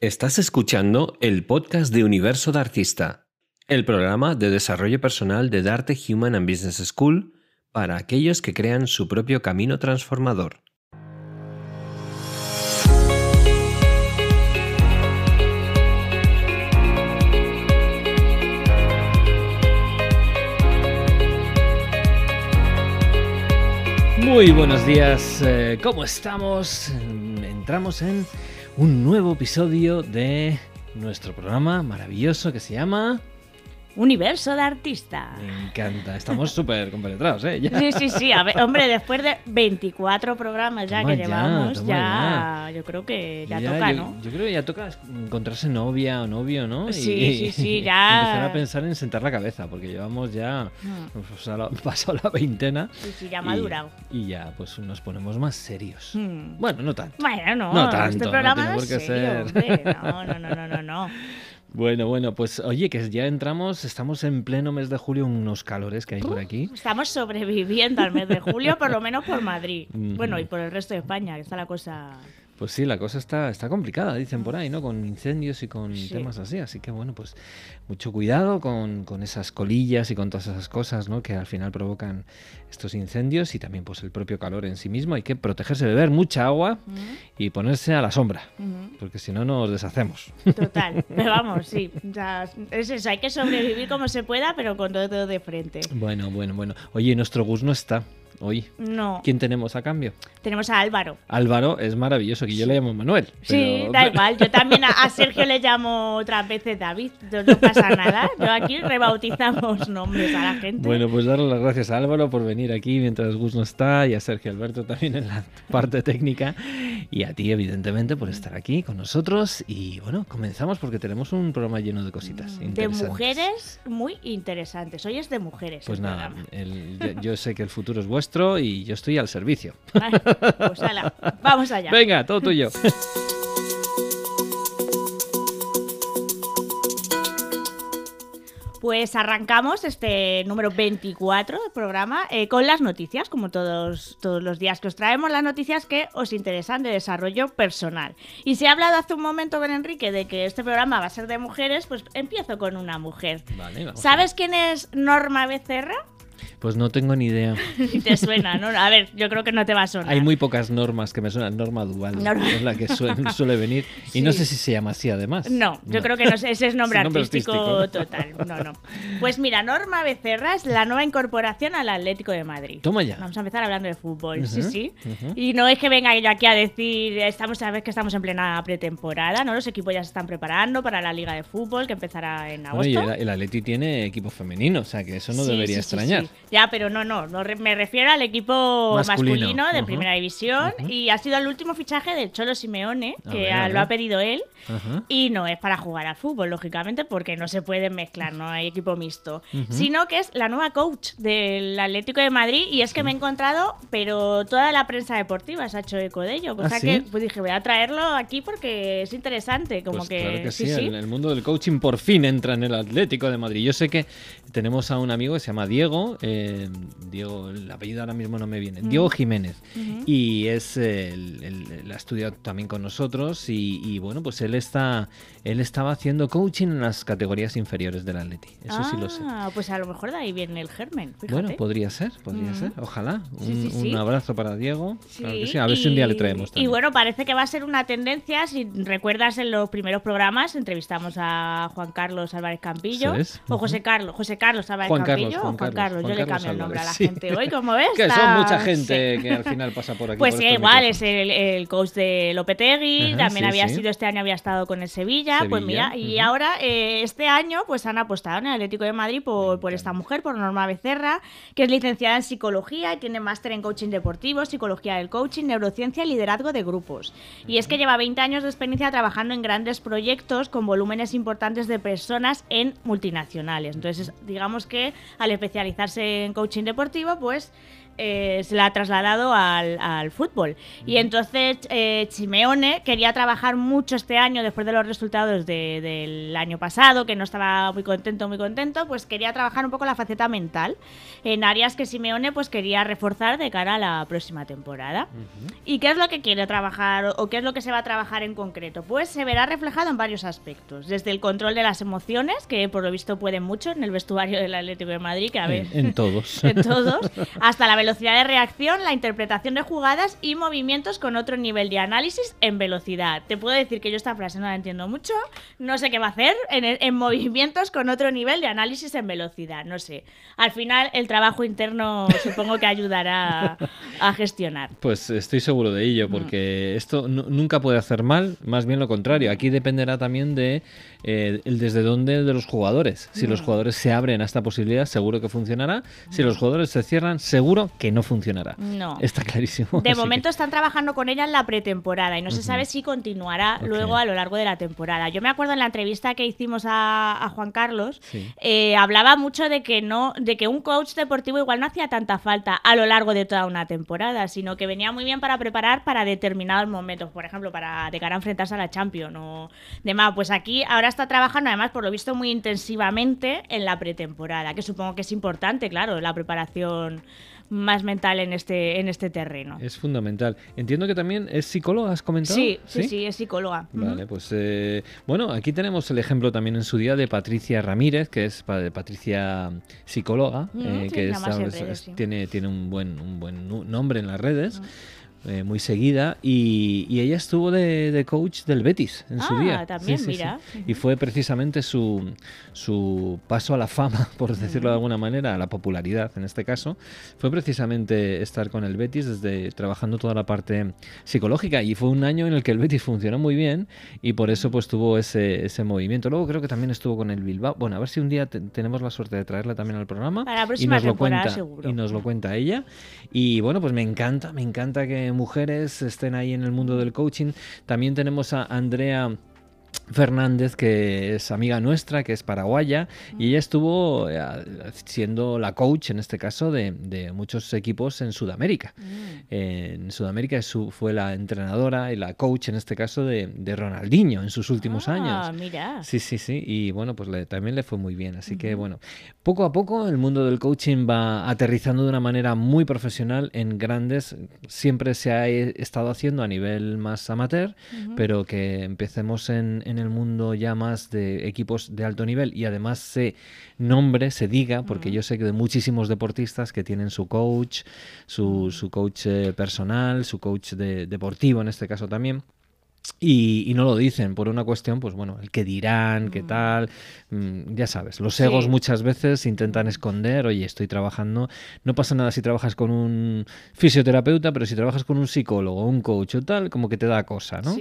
Estás escuchando el podcast de Universo de Artista, el programa de desarrollo personal de Darte Human and Business School para aquellos que crean su propio camino transformador. Muy buenos días, eh, ¿cómo estamos? Entramos en un nuevo episodio de nuestro programa maravilloso que se llama Universo de artista. Me encanta, estamos súper compenetrados, ¿eh? Ya. Sí, sí, sí. A ver, hombre, después de 24 programas ya Toma que ya, llevamos, ya, yo creo que ya, toca, yo, ¿no? Yo creo que ya toca encontrarse novia o novio, ¿no? Sí, sí, sí, ya. Empezar a pensar en sentar la cabeza, porque llevamos ya. Mm. Pues, la- pasado la veintena. Sí, sí, ya madurado. Y, ya, pues nos ponemos más serios. Mm. Bueno, no tanto. Bueno, no, No tanto, este no programa tiene no, por qué serio, ser. hombre. No, no, no, no, no, no. Bueno, bueno, pues oye, que ya entramos, estamos en pleno mes de julio, unos calores que hay por aquí. Estamos sobreviviendo al mes de julio, por lo menos por Madrid. Bueno, y por el resto de España, que está la cosa... Pues sí, la cosa está, está complicada, dicen por ahí, ¿no? Con incendios y con Sí. temas así. Así que bueno, pues mucho cuidado con, con esas colillas y con todas esas cosas, ¿no? Que al final provocan estos incendios y también pues el propio calor en sí mismo. Hay que protegerse, beber mucha agua y ponerse a la sombra, porque si no nos deshacemos. Total, pero vamos, sí. o sea, es eso, hay que sobrevivir como se pueda, pero con todo, todo de frente. Bueno, bueno, bueno. Oye, nuestro Gus no está hoy. No, ¿Quién tenemos a cambio? tenemos a Álvaro. Álvaro es maravilloso, que yo le llamo Manuel. Sí, pero- da igual. Yo también a, a Sergio le llamo otras veces David. No, no pasa nada. Yo aquí rebautizamos nombres a la gente. Bueno, pues darle las gracias a Álvaro por venir aquí mientras Gus no está y a Sergio Alberto también en la parte técnica y a ti evidentemente por estar aquí con nosotros y bueno, comenzamos porque tenemos un programa lleno de cositas de mujeres muy interesantes. Hoy es de mujeres. Pues nada, el- yo sé que el futuro es vuestro y yo estoy al servicio. Vale, pues ala, vamos allá. Venga, todo tuyo. Pues arrancamos este número 24 del programa eh, con las noticias, como todos, todos los días que os traemos, las noticias que os interesan de desarrollo personal. Y se ha hablado hace un momento con Enrique de que este programa va a ser de mujeres, pues empiezo con una mujer. Vale, ¿Sabes quién es Norma Becerra? Pues no tengo ni idea. Si te suena, ¿no? A ver, yo creo que no te va a sonar. Hay muy pocas normas que me suenan. Norma Duval Norma- es la que suele, suele venir y no Sí. sé si se llama así además. No, yo creo que no ese es nombre, nombre artístico, total. No, no. Pues mira, Norma Becerra es la nueva incorporación al Atlético de Madrid. Toma ya. Vamos a empezar hablando de fútbol, sí, Ujú, sí. ujú. Y no es que venga yo aquí a decir, estamos sabes que estamos en plena pretemporada, ¿no? Los equipos ya se están preparando para la Liga de Fútbol que empezará en Bueno, agosto. y el, el Atleti tiene equipo femenino, o sea que eso no Sí, debería sí, sí, extrañar. Ya, pero no, no, no me refiero al equipo Masculino, masculino, de Primera División y ha sido el último fichaje del Cholo Simeone, A que ver, a lo ver. ha pedido él. Y no es para jugar al fútbol, lógicamente, porque no se pueden mezclar, no hay equipo mixto. Sino que es la nueva coach del Atlético de Madrid y es que me he encontrado, pero toda la prensa deportiva se ha hecho eco de ello. O ¿Ah, sí? que pues dije, voy a traerlo aquí porque es interesante. Como Pues que, claro que sí, sí, sí. El mundo del coaching por fin entra en el Atlético de Madrid. Yo sé que tenemos a un amigo que se llama Diego, eh, Diego, el apellido ahora mismo no me viene, Mm. Diego Jiménez, y es el, el- ha estudiado también con nosotros y, y, bueno, pues él está, él estaba haciendo coaching en las categorías inferiores del Atleti. Eso sí lo sé. Ah, pues a lo mejor de ahí viene el germen. Fíjate. Bueno, podría ser, podría Mm. ser, ojalá. Un, sí, sí. un abrazo para Diego. Claro que A ver si un día le y- traemos Y bueno, parece que va a ser una tendencia. Si recuerdas en los primeros programas, entrevistamos a Juan Carlos Álvarez Campillo. O José Carlos, José Carlos Álvarez Juan Carlos, Campillo. Juan o Juan Carlos, Carlos, Juan yo le Carlos cambio el nombre a la sí. gente hoy, como ves. Que son mucha gente sí. que al final pasa por aquí. Pues por sí, estos igual, micrófonos. es el, el coach de Lopetegui, Ajá, también sí, había sido este año, había estado con el Sevilla, pues mira, y ahora eh, este año pues han apostado en el Atlético de Madrid por, por esta mujer, por Norma Becerra, que es licenciada en psicología y tiene máster en coaching deportivo, psicología del coaching, neurociencia y liderazgo de grupos. Y es que lleva 20 años de experiencia trabajando en grandes proyectos con volúmenes importantes de personas en multinacionales. Entonces, digamos que al especializarse en coaching deportivo, pues eh, se la ha trasladado al, fútbol. Y entonces eh, Simeone quería trabajar mucho este año, después de los resultados del año pasado, que no estaba muy contento, muy contento, pues quería trabajar un poco la faceta mental, en áreas que Simeone pues quería reforzar de cara a la próxima temporada. ¿Y qué es lo que quiere trabajar o qué es lo que se va a trabajar en concreto? Pues se verá reflejado en varios aspectos, desde el control de las emociones, que por lo visto pueden mucho en el vestuario del Atlético de Madrid, que a ver... En, todos. en todos. Hasta la velocidad de reacción, la interpretación de jugadas y movimientos con otro nivel de análisis en velocidad. Te puedo decir que yo esta frase no la entiendo mucho, no sé qué va a hacer en, movimientos con otro nivel de análisis en velocidad, no sé. Al final el trabajo interno supongo que ayudará a, gestionar. Pues estoy seguro de ello, porque mm. esto nunca puede hacer mal, más bien lo contrario. Aquí dependerá también de eh, el desde dónde de los jugadores. Si los jugadores se abren a esta posibilidad, seguro que funcionará. Si los jugadores se cierran, seguro que no funcionará. No. Está clarísimo. De momento están trabajando con ella en la pretemporada y no se sabe si continuará luego a lo largo de la temporada. Yo me acuerdo en la entrevista que hicimos a, Juan Carlos, eh, hablaba mucho de que no, de que un coach deportivo igual no hacía tanta falta a lo largo de toda una temporada, sino que venía muy bien para preparar para determinados momentos, por ejemplo, para de cara a enfrentarse a la Champions o demás. Pues aquí ahora está trabajando además por lo visto muy intensivamente en la pretemporada, que supongo que es importante, claro, la preparación más mental en este, en este terreno. Es fundamental. Entiendo que también es psicóloga, has comentado. Sí, sí, sí, es psicóloga. Vale, pues eh, bueno, aquí tenemos el ejemplo también en su día de Patricia Ramírez, que es Patricia psicóloga, eh, que tiene, tiene un buen, un buen nombre en las redes. Eh, muy seguida y, ella estuvo de, coach del Betis en su ah, día. también, mira. Y fue precisamente su, su paso a la fama, por decirlo de alguna manera, a la popularidad en este caso, fue precisamente estar con el Betis desde trabajando toda la parte psicológica y fue un año en el que el Betis funcionó muy bien y por eso pues tuvo ese, ese movimiento. Luego creo que también estuvo con el Bilbao. Bueno, a ver si un día tenemos la suerte de traerla también al programa y nos lo cuenta seguro. y nos lo cuenta ella. Y bueno, pues me encanta, me encanta que mujeres estén ahí en el mundo del coaching. También tenemos a Andrea Fernández, que es amiga nuestra, que es paraguaya, y ella estuvo eh, siendo la coach, en este caso, de, muchos equipos en Sudamérica. Mm. en Sudamérica fue la entrenadora y la coach, en este caso, de, Ronaldinho en sus últimos ah, años. Mira. Sí, sí, sí, y bueno, pues también le fue muy bien. Así que, bueno, poco a poco el mundo del coaching va aterrizando de una manera muy profesional en grandes, siempre se ha estado haciendo a nivel más amateur, pero que empecemos en en el mundo ya más de equipos de alto nivel y además se nombre, se diga, porque yo sé que de muchísimos deportistas que tienen su coach, su, su coach eh, personal, su coach de, deportivo en este caso también. Y, no lo dicen por una cuestión, pues bueno, el que dirán, qué mm. tal, mm, ya sabes, los egos muchas veces intentan esconder, oye, estoy trabajando, no pasa nada si trabajas con un fisioterapeuta, pero si trabajas con un psicólogo, un coach o tal, como que te da cosa, ¿no?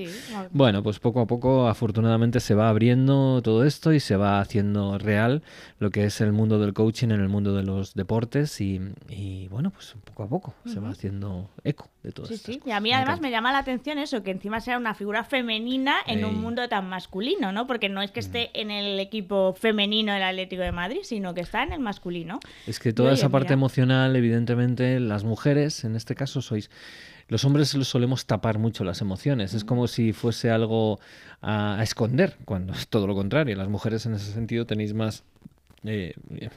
Bueno, pues poco a poco afortunadamente se va abriendo todo esto y se va haciendo real lo que es el mundo del coaching en el mundo de los deportes y, bueno, pues poco a poco se va haciendo eco de todo esto. Sí, sí, y a mí además me llama la atención eso, que encima sea una figura femenina en un mundo tan masculino, ¿no? Porque no es que esté en el equipo femenino del Atlético de Madrid, sino que está en el masculino. Es que toda esa parte emocional, evidentemente, las mujeres, en este caso, sois los hombres solemos tapar mucho las emociones. Es mm. como si fuese algo a, esconder, cuando es todo lo contrario. Las mujeres en ese sentido tenéis más eh,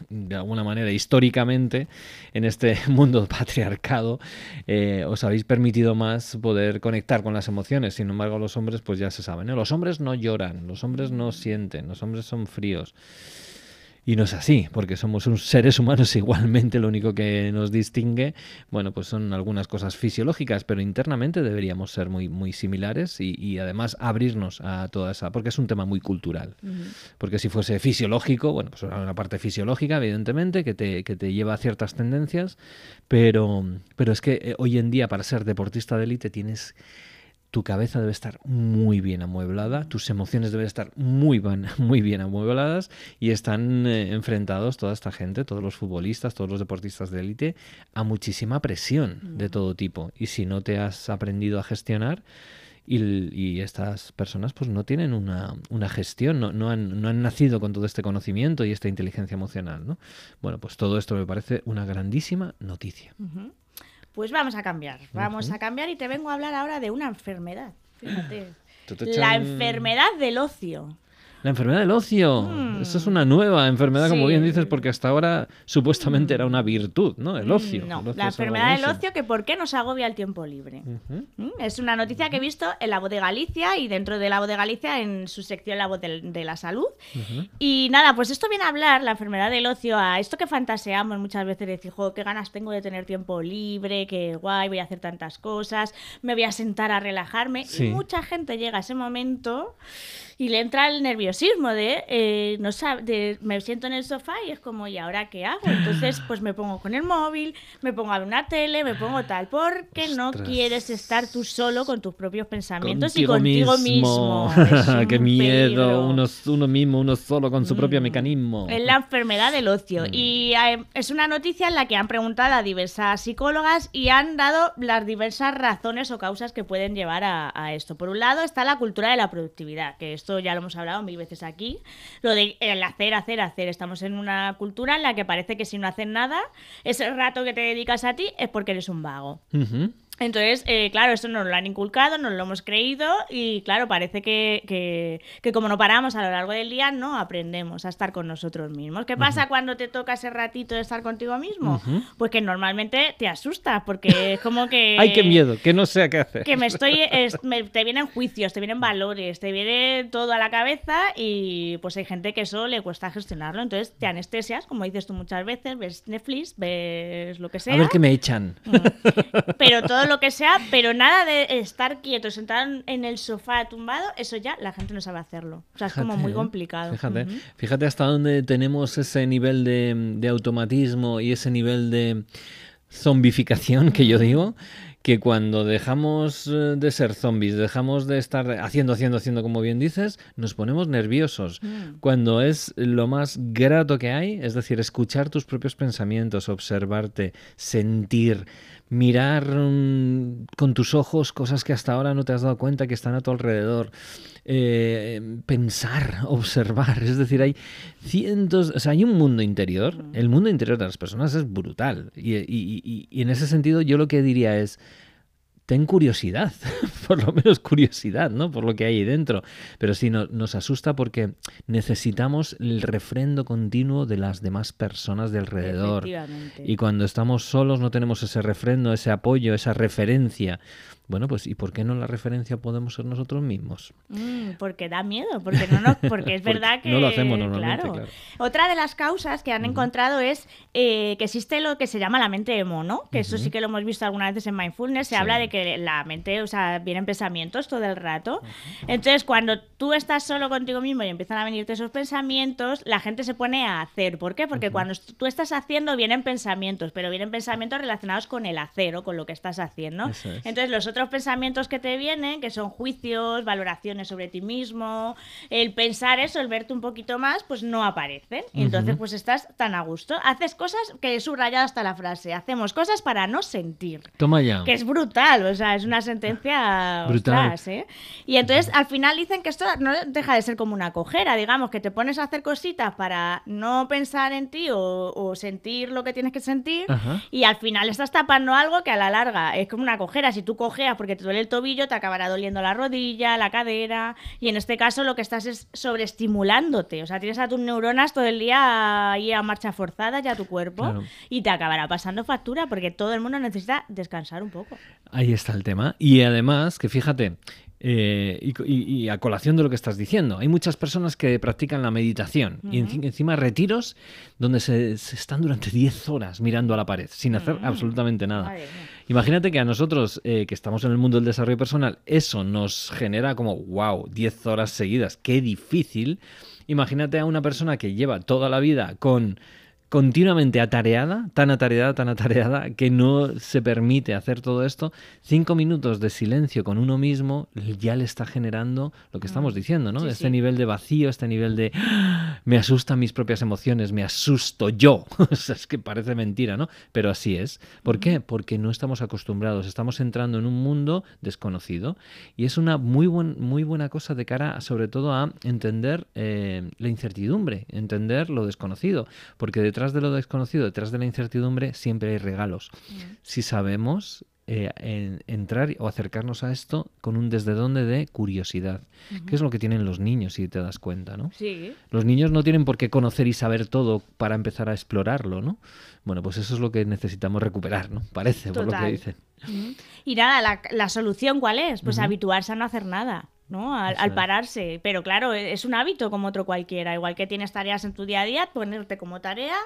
de alguna manera, históricamente, en este mundo patriarcado, eh, os habéis permitido más poder conectar con las emociones. Sin embargo, los hombres, pues ya se saben, los hombres no lloran, los hombres no sienten, los hombres son fríos. Y no es así, porque somos seres humanos igualmente, lo único que nos distingue, bueno, pues son algunas cosas fisiológicas, pero internamente deberíamos ser muy, muy similares y, además abrirnos a toda esa, porque es un tema muy cultural. Porque si fuese fisiológico, bueno, pues una parte fisiológica, evidentemente, que te, que te lleva a ciertas tendencias, pero, pero es que eh, hoy en día para ser deportista de élite tienes tu cabeza debe estar muy bien amueblada, tus emociones deben estar muy, muy bien amuebladas y están eh, enfrentados toda esta gente, todos los futbolistas, todos los deportistas de élite, a muchísima presión de mm. todo tipo. Y si no te has aprendido a gestionar, y, estas personas pues no tienen una, gestión, no, no, han, no, han, nacido con todo este conocimiento y esta inteligencia emocional. ¿no? Bueno, pues todo esto me parece una grandísima noticia. Pues vamos a cambiar, vamos a cambiar y te vengo a hablar ahora de una enfermedad. Fíjate. La enfermedad del ocio. La enfermedad del ocio. Mm. Esa es una nueva enfermedad, como bien dices, porque hasta ahora supuestamente era una virtud, ¿no? El ocio. Mm, No, El ocio la es algo enfermedad del ocio que por qué nos agobia el tiempo libre. Mm, Es una noticia que he visto en la voz de Galicia y dentro de la voz de Galicia en su sección La voz de, la salud. Y nada, pues esto viene a hablar, la enfermedad del ocio, a esto que fantaseamos muchas veces, de decir, "Jo, qué ganas tengo de tener tiempo libre, qué guay, voy a hacer tantas cosas, me voy a sentar a relajarme. Sí. Y mucha gente llega a ese momento y le entra el nerviosismo de, eh, no sab- de, me siento en el sofá y es como, ¿y ahora qué hago? Entonces, pues me pongo con el móvil, me pongo a ver una tele, me pongo tal, porque no quieres estar tú solo con tus propios pensamientos y Contigo mismo. Es Qué miedo, uno, uno mismo, uno solo con su propio mecanismo. Es la enfermedad del ocio. Y eh, es una noticia en la que han preguntado a diversas psicólogas y han dado las diversas razones o causas que pueden llevar a, a esto. Por un lado está la cultura de la productividad, que esto ya lo hemos hablado mil veces aquí. Lo de hacer, hacer, hacer. Estamos en una cultura en la que parece que si no haces nada, ese rato que te dedicas a ti es porque eres un vago. Entonces, eh, claro, esto nos lo han inculcado, nos lo hemos creído y claro, parece que, que- que como no paramos a lo largo del día, no aprendemos a estar con nosotros mismos. ¿Qué pasa cuando te toca ese ratito de estar contigo mismo? Pues que normalmente te asustas porque es como que... Ay, qué miedo, que no sé qué hacer. Que me estoy, es- me- te vienen juicios, te vienen valores, te viene todo a la cabeza y pues hay gente que eso le cuesta gestionarlo. Entonces te anestesias, como dices tú muchas veces, ves Netflix, ves lo que sea A ver qué me echan. pero todo lo que sea, pero nada de estar quieto, sentado en- el sofá tumbado, eso ya la gente no sabe hacerlo. O sea, es como muy ¿eh? complicado. Fíjate, hasta dónde tenemos ese nivel de, de automatismo y ese nivel de zombificación que yo digo, que cuando dejamos eh, de ser zombies, dejamos de estar haciendo, haciendo, haciendo, como bien dices, nos ponemos nerviosos. Mm. Cuando es lo más grato que hay, es decir, escuchar tus propios pensamientos, observarte, sentir, mirar mm, con tus ojos cosas que hasta ahora no te has dado cuenta que están a tu alrededor, eh, pensar, observar, es decir, hay cientos, o sea, hay un mundo interior, el mundo interior de las personas es brutal. Y, y- y- y en ese sentido yo lo que diría es, ten curiosidad, por lo menos curiosidad, ¿no? Por lo que hay ahí dentro. Pero sí, no- nos asusta porque necesitamos el refrendo continuo de las demás personas de alrededor. Y cuando estamos solos no tenemos ese refrendo, ese apoyo, esa referencia. Bueno, pues ¿y por qué no la referencia podemos ser nosotros mismos? Mm, porque da miedo, porque no nos- porque es Porque verdad que no lo hacemos normalmente, claro. claro. Otra de las causas que han encontrado es eh, que existe lo que se llama la mente emo, ¿no? Que eso sí que lo hemos visto algunas veces en mindfulness. Se Sí. habla de que la mente, o sea, vienen pensamientos todo el rato. Entonces, cuando tú estás solo contigo mismo y empiezan a venirte esos pensamientos, la gente se pone a hacer. ¿Por qué? Porque cuando tú estás haciendo vienen pensamientos, pero vienen pensamientos relacionados con el hacer o con lo que estás haciendo. Es. Entonces, los otros pensamientos que te vienen, que son juicios, valoraciones sobre ti mismo, el pensar eso, el verte un poquito más, pues no aparecen. Y entonces, pues estás tan a gusto. Haces cosas que he subrayado hasta la frase. Hacemos cosas para no sentir. Toma ya. Que es brutal, o sea, es una sentencia Brutal. ostras, ¿eh? Y entonces al final dicen que esto no deja de ser como una cojera, digamos, que te pones a hacer cositas para no pensar en ti o, o sentir lo que tienes que sentir Ajá. y al final estás tapando algo que a la larga es como una cojera. Si tú porque te duele el tobillo, te acabará doliendo la rodilla, la cadera y en este caso lo que estás es sobreestimulándote, o sea, tienes a tus neuronas todo el día ahí a marcha forzada ya tu cuerpo Claro. y te acabará pasando factura porque todo el mundo necesita descansar un poco. Ahí está el tema. Y además, que fíjate, eh, y, y- y a colación de lo que estás diciendo, hay muchas personas que practican la meditación y enci- encima retiros donde se, se están durante 10 horas mirando a la pared sin hacer absolutamente nada. Imagínate que a nosotros, eh, que estamos en el mundo del desarrollo personal, eso nos genera como, wow, 10 horas seguidas, qué difícil. Imagínate a una persona que lleva toda la vida con continuamente atareada, tan atareada, tan atareada, que no se permite hacer todo esto, cinco minutos de silencio con uno mismo ya le está generando lo que estamos diciendo, ¿no? Sí, este sí. nivel de vacío, este nivel de "Ah, me asustan mis propias emociones, me asusto yo. O sea, es que parece mentira, ¿no? Pero así es. ¿Por qué? Porque no estamos acostumbrados, estamos entrando en un mundo desconocido y es una muy, buen, muy buena cosa de cara sobre todo a entender eh, la incertidumbre, entender lo desconocido, porque detrás detrás de lo desconocido, detrás de la incertidumbre, siempre hay regalos. Si sabemos eh, en- entrar o acercarnos a esto con un desde dónde de curiosidad, que es lo que tienen los niños, si te das cuenta, ¿no? Sí. Los niños no tienen por qué conocer y saber todo para empezar a explorarlo, ¿no? Bueno, pues eso es lo que necesitamos recuperar, ¿no? Parece, por lo que Total. dicen. Y nada, la, la solución cuál es? Pues habituarse a no hacer nada. ¿No? Al, al pararse. Pero claro, e, es un hábito como otro cualquiera. Igual que tienes tareas en tu día a día, ponerte como tarea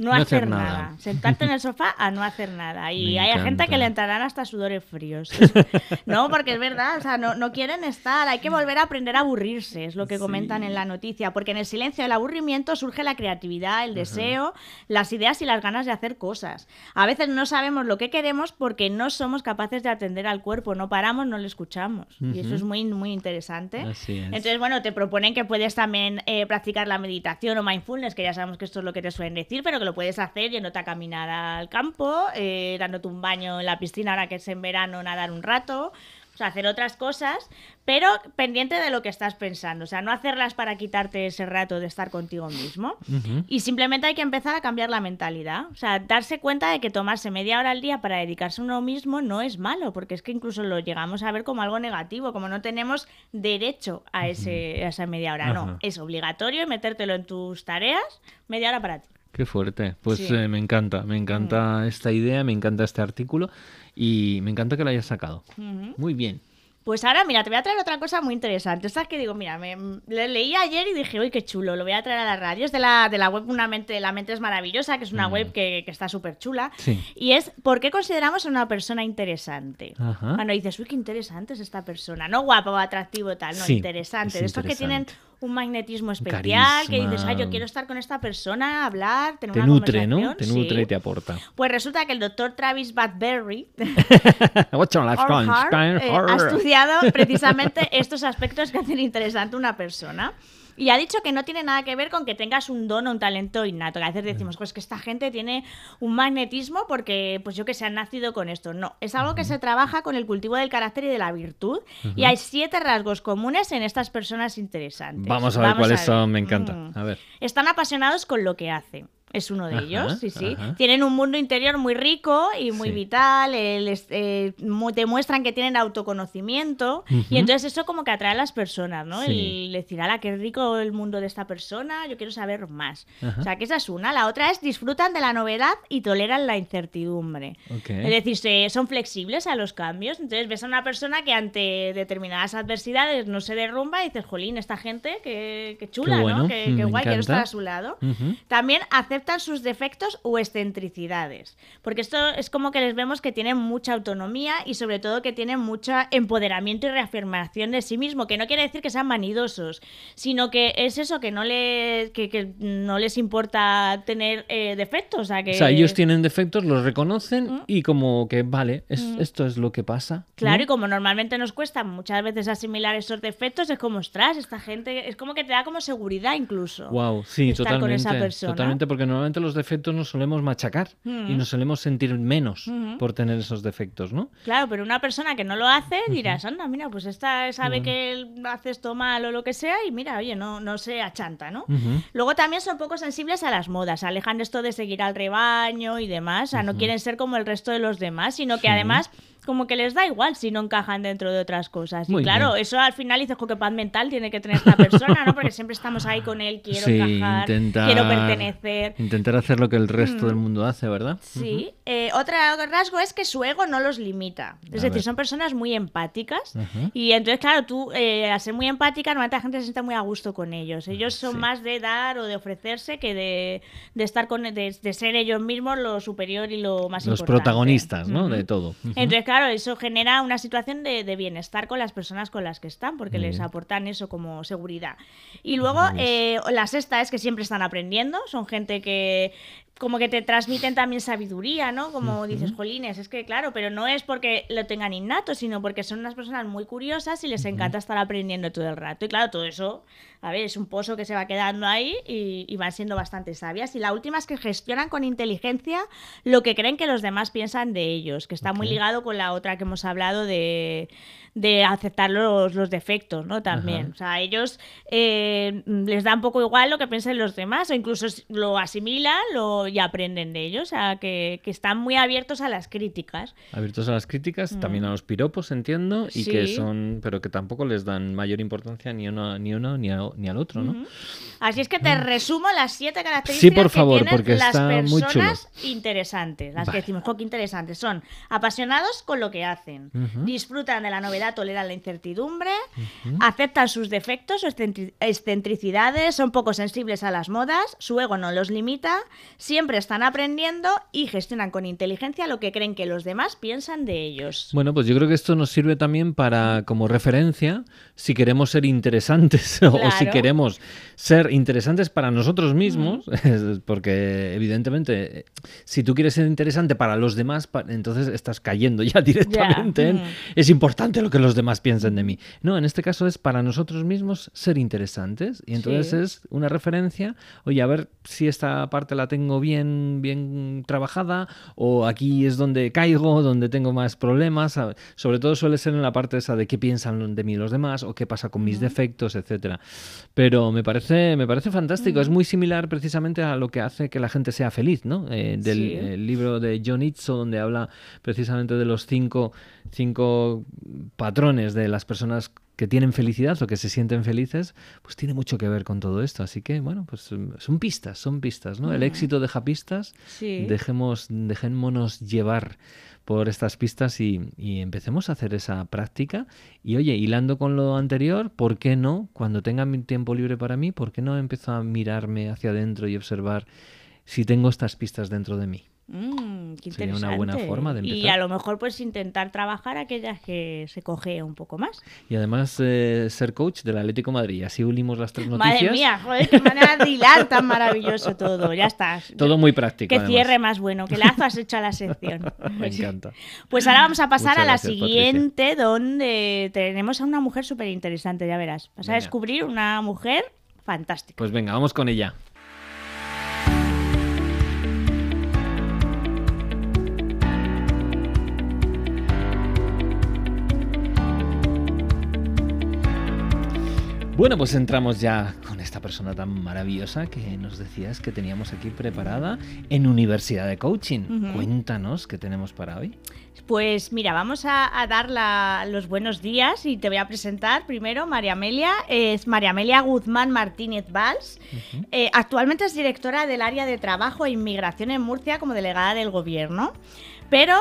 no, No hacer, hacer nada. nada. Sentarte en el sofá a no hacer nada. Y Me hay gente que le entrarán hasta sudores fríos. no, porque es verdad, o sea, no, no quieren estar. Hay que volver a aprender a aburrirse, es lo que comentan en la noticia. Porque en el silencio del aburrimiento surge la creatividad, el deseo, las ideas y las ganas de hacer cosas. A veces no sabemos lo que queremos porque no somos capaces de atender al cuerpo. No paramos, no le escuchamos. Y eso es muy, muy interesante. Así es. Entonces, bueno, te proponen que puedes también eh, practicar la meditación o mindfulness, que ya sabemos que esto es lo que te suelen decir, pero que lo puedes hacer yéndote a caminar al campo, eh, dándote un baño en la piscina ahora que es en verano, nadar un rato. O sea, hacer otras cosas, pero pendiente de lo que estás pensando. O sea, no hacerlas para quitarte ese rato de estar contigo mismo. Y simplemente hay que empezar a cambiar la mentalidad. O sea, darse cuenta de que tomarse media hora al día para dedicarse a uno mismo no es malo, porque es que incluso lo llegamos a ver como algo negativo, como no tenemos derecho a, ese, a esa media hora. No, es obligatorio metértelo en tus tareas, media hora para ti. Qué fuerte. Pues Sí. Mm. eh, me encanta, me encanta esta idea, me encanta este artículo y me encanta que lo hayas sacado. Muy bien. Pues ahora, mira, te voy a traer otra cosa muy interesante. Esta que digo, mira, me, le leí ayer y dije, uy, qué chulo, lo voy a traer a la radio. Es de la, de la web Una mente, La mente es maravillosa, que es una Mm. web que, que está súper chula. Sí. Y es, ¿por qué consideramos a una persona interesante? Ajá. Cuando dices, uy, qué interesante es esta persona. No guapo o atractivo tal, no, Sí, interesante. es De estos que tienen. Un magnetismo especial, que dices, ay, yo quiero estar con esta persona, hablar, tener Te una nutre, ¿no? conversación. Te nutre Sí. y te aporta. Pues resulta que el doctor Travis Badberry? Orhard, eh, ha estudiado precisamente estos aspectos que hacen interesante una persona. Y ha dicho que no tiene nada que ver con que tengas un don o un talento innato. Que a veces decimos, pues que esta gente tiene un magnetismo porque, pues yo que sé, han nacido con esto. No, es algo que se trabaja con el cultivo del carácter y de la virtud. Y hay siete rasgos comunes en estas personas interesantes. Vamos a ver cuáles a son, me encanta. Mm. A ver. Están apasionados con lo que hacen. Es uno de Ajá, ellos, sí, sí. ajá. Tienen un mundo interior muy rico y muy Sí. vital. eh, les, eh, mu- demuestran que tienen autoconocimiento. Ujú. Y entonces eso como que atrae a las personas, ¿no? Sí. El decir, ala, qué rico el mundo de esta persona, yo quiero saber más. Ajá. O sea, que esa es una. La otra es disfrutan de la novedad y toleran la incertidumbre. Ok. Es decir, se- son flexibles a los cambios. Entonces ves a una persona que ante determinadas adversidades no se derrumba y dices, jolín, esta gente, qué, qué chula, Qué bueno, ¿no? Qué, mm, qué guay, quiero encanta. estar a su lado. Ujú. También aceptan sus defectos o excentricidades, porque esto es como que les vemos que tienen mucha autonomía y sobre todo que tienen mucho empoderamiento y reafirmación de sí mismo, que no quiere decir que sean vanidosos, sino que es eso, que no les, que, que no les importa tener eh, defectos. O sea, que... O sea, ellos tienen defectos, los reconocen Mm. y como que, vale, es- esto es lo que pasa. Claro, ¿no? y como normalmente nos cuesta muchas veces asimilar esos defectos, es como, ostras, esta gente, es como que te da como seguridad incluso. Wow, sí, estar totalmente. con esa persona. Totalmente, porque normalmente los defectos nos solemos machacar y nos solemos sentir menos por tener esos defectos, ¿no? Claro, pero una persona que no lo hace dirás, anda, mira, pues esta sabe que hace esto mal o lo que sea y mira, oye, no, no se achanta, ¿no? Luego también son poco sensibles a las modas, alejan esto de seguir al rebaño y demás, o sea, no quieren ser como el resto de los demás, sino que Sí. además como que les da igual si no encajan dentro de otras cosas. Muy y claro, bien. eso al final dices, "Jo, qué paz mental tiene que tener esta persona, ¿no? Porque siempre estamos ahí con él, quiero Sí, encajar, intentar- quiero pertenecer. Intentar hacer lo que el resto del mundo hace, ¿verdad? Sí. Eh, otro rasgo es que su ego no los limita. Es A decir, ver. son personas muy empáticas. Y entonces, claro, tú, eh, al ser muy empática, normalmente la gente se siente muy a gusto con ellos. Ellos son Sí. más de dar o de ofrecerse que de, de estar con de, de ser ellos mismos lo superior y lo más Los importante. protagonistas, ¿no? De todo. Entonces, claro, eso genera una situación de, de bienestar con las personas con las que están, porque les aportan eso como seguridad. Y luego, eh, la sexta es que siempre están aprendiendo, son gente que como que te transmiten también sabiduría, ¿no? Como dices, jolines, es que claro, pero no es porque lo tengan innato, sino porque son unas personas muy curiosas y les encanta estar aprendiendo todo el rato. Y claro, todo eso, a ver, es un pozo que se va quedando ahí y, y van siendo bastante sabias. Y la última es que gestionan con inteligencia lo que creen que los demás piensan de ellos, que está muy ligado con la otra que hemos hablado de de aceptar los, los defectos, ¿no? También. O sea, a ellos eh, les da un poco igual lo que piensen los demás, o incluso lo asimilan lo, y aprenden de ellos. O sea, que, que están muy abiertos a las críticas. Abiertos a las críticas, también a mm. los piropos, entiendo, y que son, pero que tampoco les dan mayor importancia ni uno, ni uno ni, ni al otro, ¿no? Así es que te mm. resumo las siete características sí, por favor, que porque las personas interesantes. Las que decimos, que interesantes. Son apasionados con lo que hacen, disfrutan de la novedad toleran la incertidumbre, aceptan sus defectos o excentricidades, son poco sensibles a las modas, su ego no los limita, siempre están aprendiendo y gestionan con inteligencia lo que creen que los demás piensan de ellos. Bueno, pues yo creo que esto nos sirve también para como referencia si queremos ser interesantes o si queremos ser interesantes para nosotros mismos, porque evidentemente si tú quieres ser interesante para los demás, entonces estás cayendo ya directamente. Es importante lo que los demás piensen de mí. No, en este caso es para nosotros mismos ser interesantes. Y entonces es una referencia, oye, a ver si esta parte la tengo bien, bien trabajada, o aquí es donde caigo, donde tengo más problemas. Sobre todo suele ser en la parte esa de qué piensan de mí los demás, o qué pasa con mis defectos, etcétera. Pero me parece, me parece fantástico. Es muy similar precisamente a lo que hace que la gente sea feliz, ¿no? Eh, del libro de John Itzo, donde habla precisamente de los cinco, cinco patrones de las personas que tienen felicidad o que se sienten felices, pues tiene mucho que ver con todo esto. Así que, bueno, pues mm, son pistas, son pistas, ¿no? El mm. éxito deja pistas. Dejemos, dejémonos llevar por estas pistas y, empecemos a hacer esa práctica. Y oye, hilando con lo anterior, ¿por qué no? Cuando tenga mi tiempo libre para mí, ¿por qué no empiezo a mirarme hacia adentro y observar si tengo estas pistas dentro de mí? Mm, Sería una buena forma de empezar. Y a lo mejor pues intentar trabajar aquellas que se coge un poco más. Y además eh, ser coach del Atlético Madrid. Así unimos las tres noticias. Madre mía, joder, qué manera de hilar tan maravilloso todo. Ya está. Todo muy práctico. Que cierre más bueno. Que lazo has hecho a la sección. Me encanta. Pues ahora vamos a pasar a la siguiente, donde tenemos a una mujer súper interesante, ya verás. Vas a descubrir una mujer fantástica. Pues venga, vamos con ella. Bueno, pues entramos ya con esta persona tan maravillosa que nos decías que teníamos aquí preparada en Universidad de Coaching. Cuéntanos qué tenemos para hoy. Pues mira, vamos a, dar los buenos días y te voy a presentar primero María Amelia. Es María Amelia Guzmán Martínez Valls. Eh, actualmente es directora del área de trabajo e inmigración en Murcia como delegada del gobierno. Pero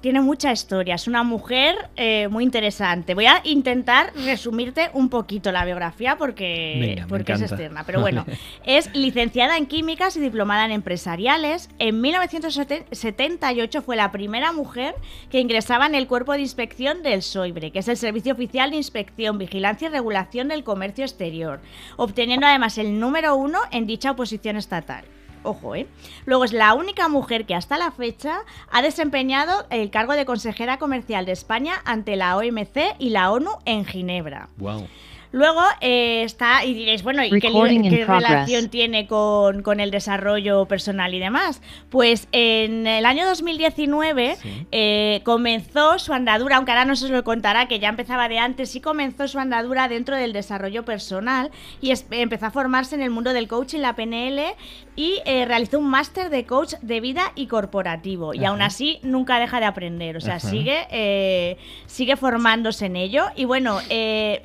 tiene mucha historia, es una mujer eh, muy interesante. Voy a intentar resumirte un poquito la biografía porque, porque es externa, pero bueno, es licenciada en químicas y diplomada en empresariales. En 1978 fue la primera mujer que ingresaba en el cuerpo de inspección del SOIBRE, que es el Servicio Oficial de Inspección, Vigilancia y Regulación del Comercio Exterior, obteniendo además el número uno en dicha oposición estatal. Ojo, ¿eh? Luego es la única mujer que hasta la fecha ha desempeñado el cargo de consejera comercial de España ante la OMC y la ONU en Ginebra. Wow. Luego eh, está, y diréis, bueno, ¿y qué, relación tiene con, el desarrollo personal y demás? Pues en el año 2019 eh, comenzó su andadura, aunque ahora no se os lo contará, que ya empezaba de antes, sí comenzó su andadura dentro del desarrollo personal y empezó a formarse en el mundo del coaching, la PNL, y eh, realizó un máster de coach de vida y corporativo. Y aún así nunca deja de aprender, o sea, sigue, sigue formándose en ello. Y bueno,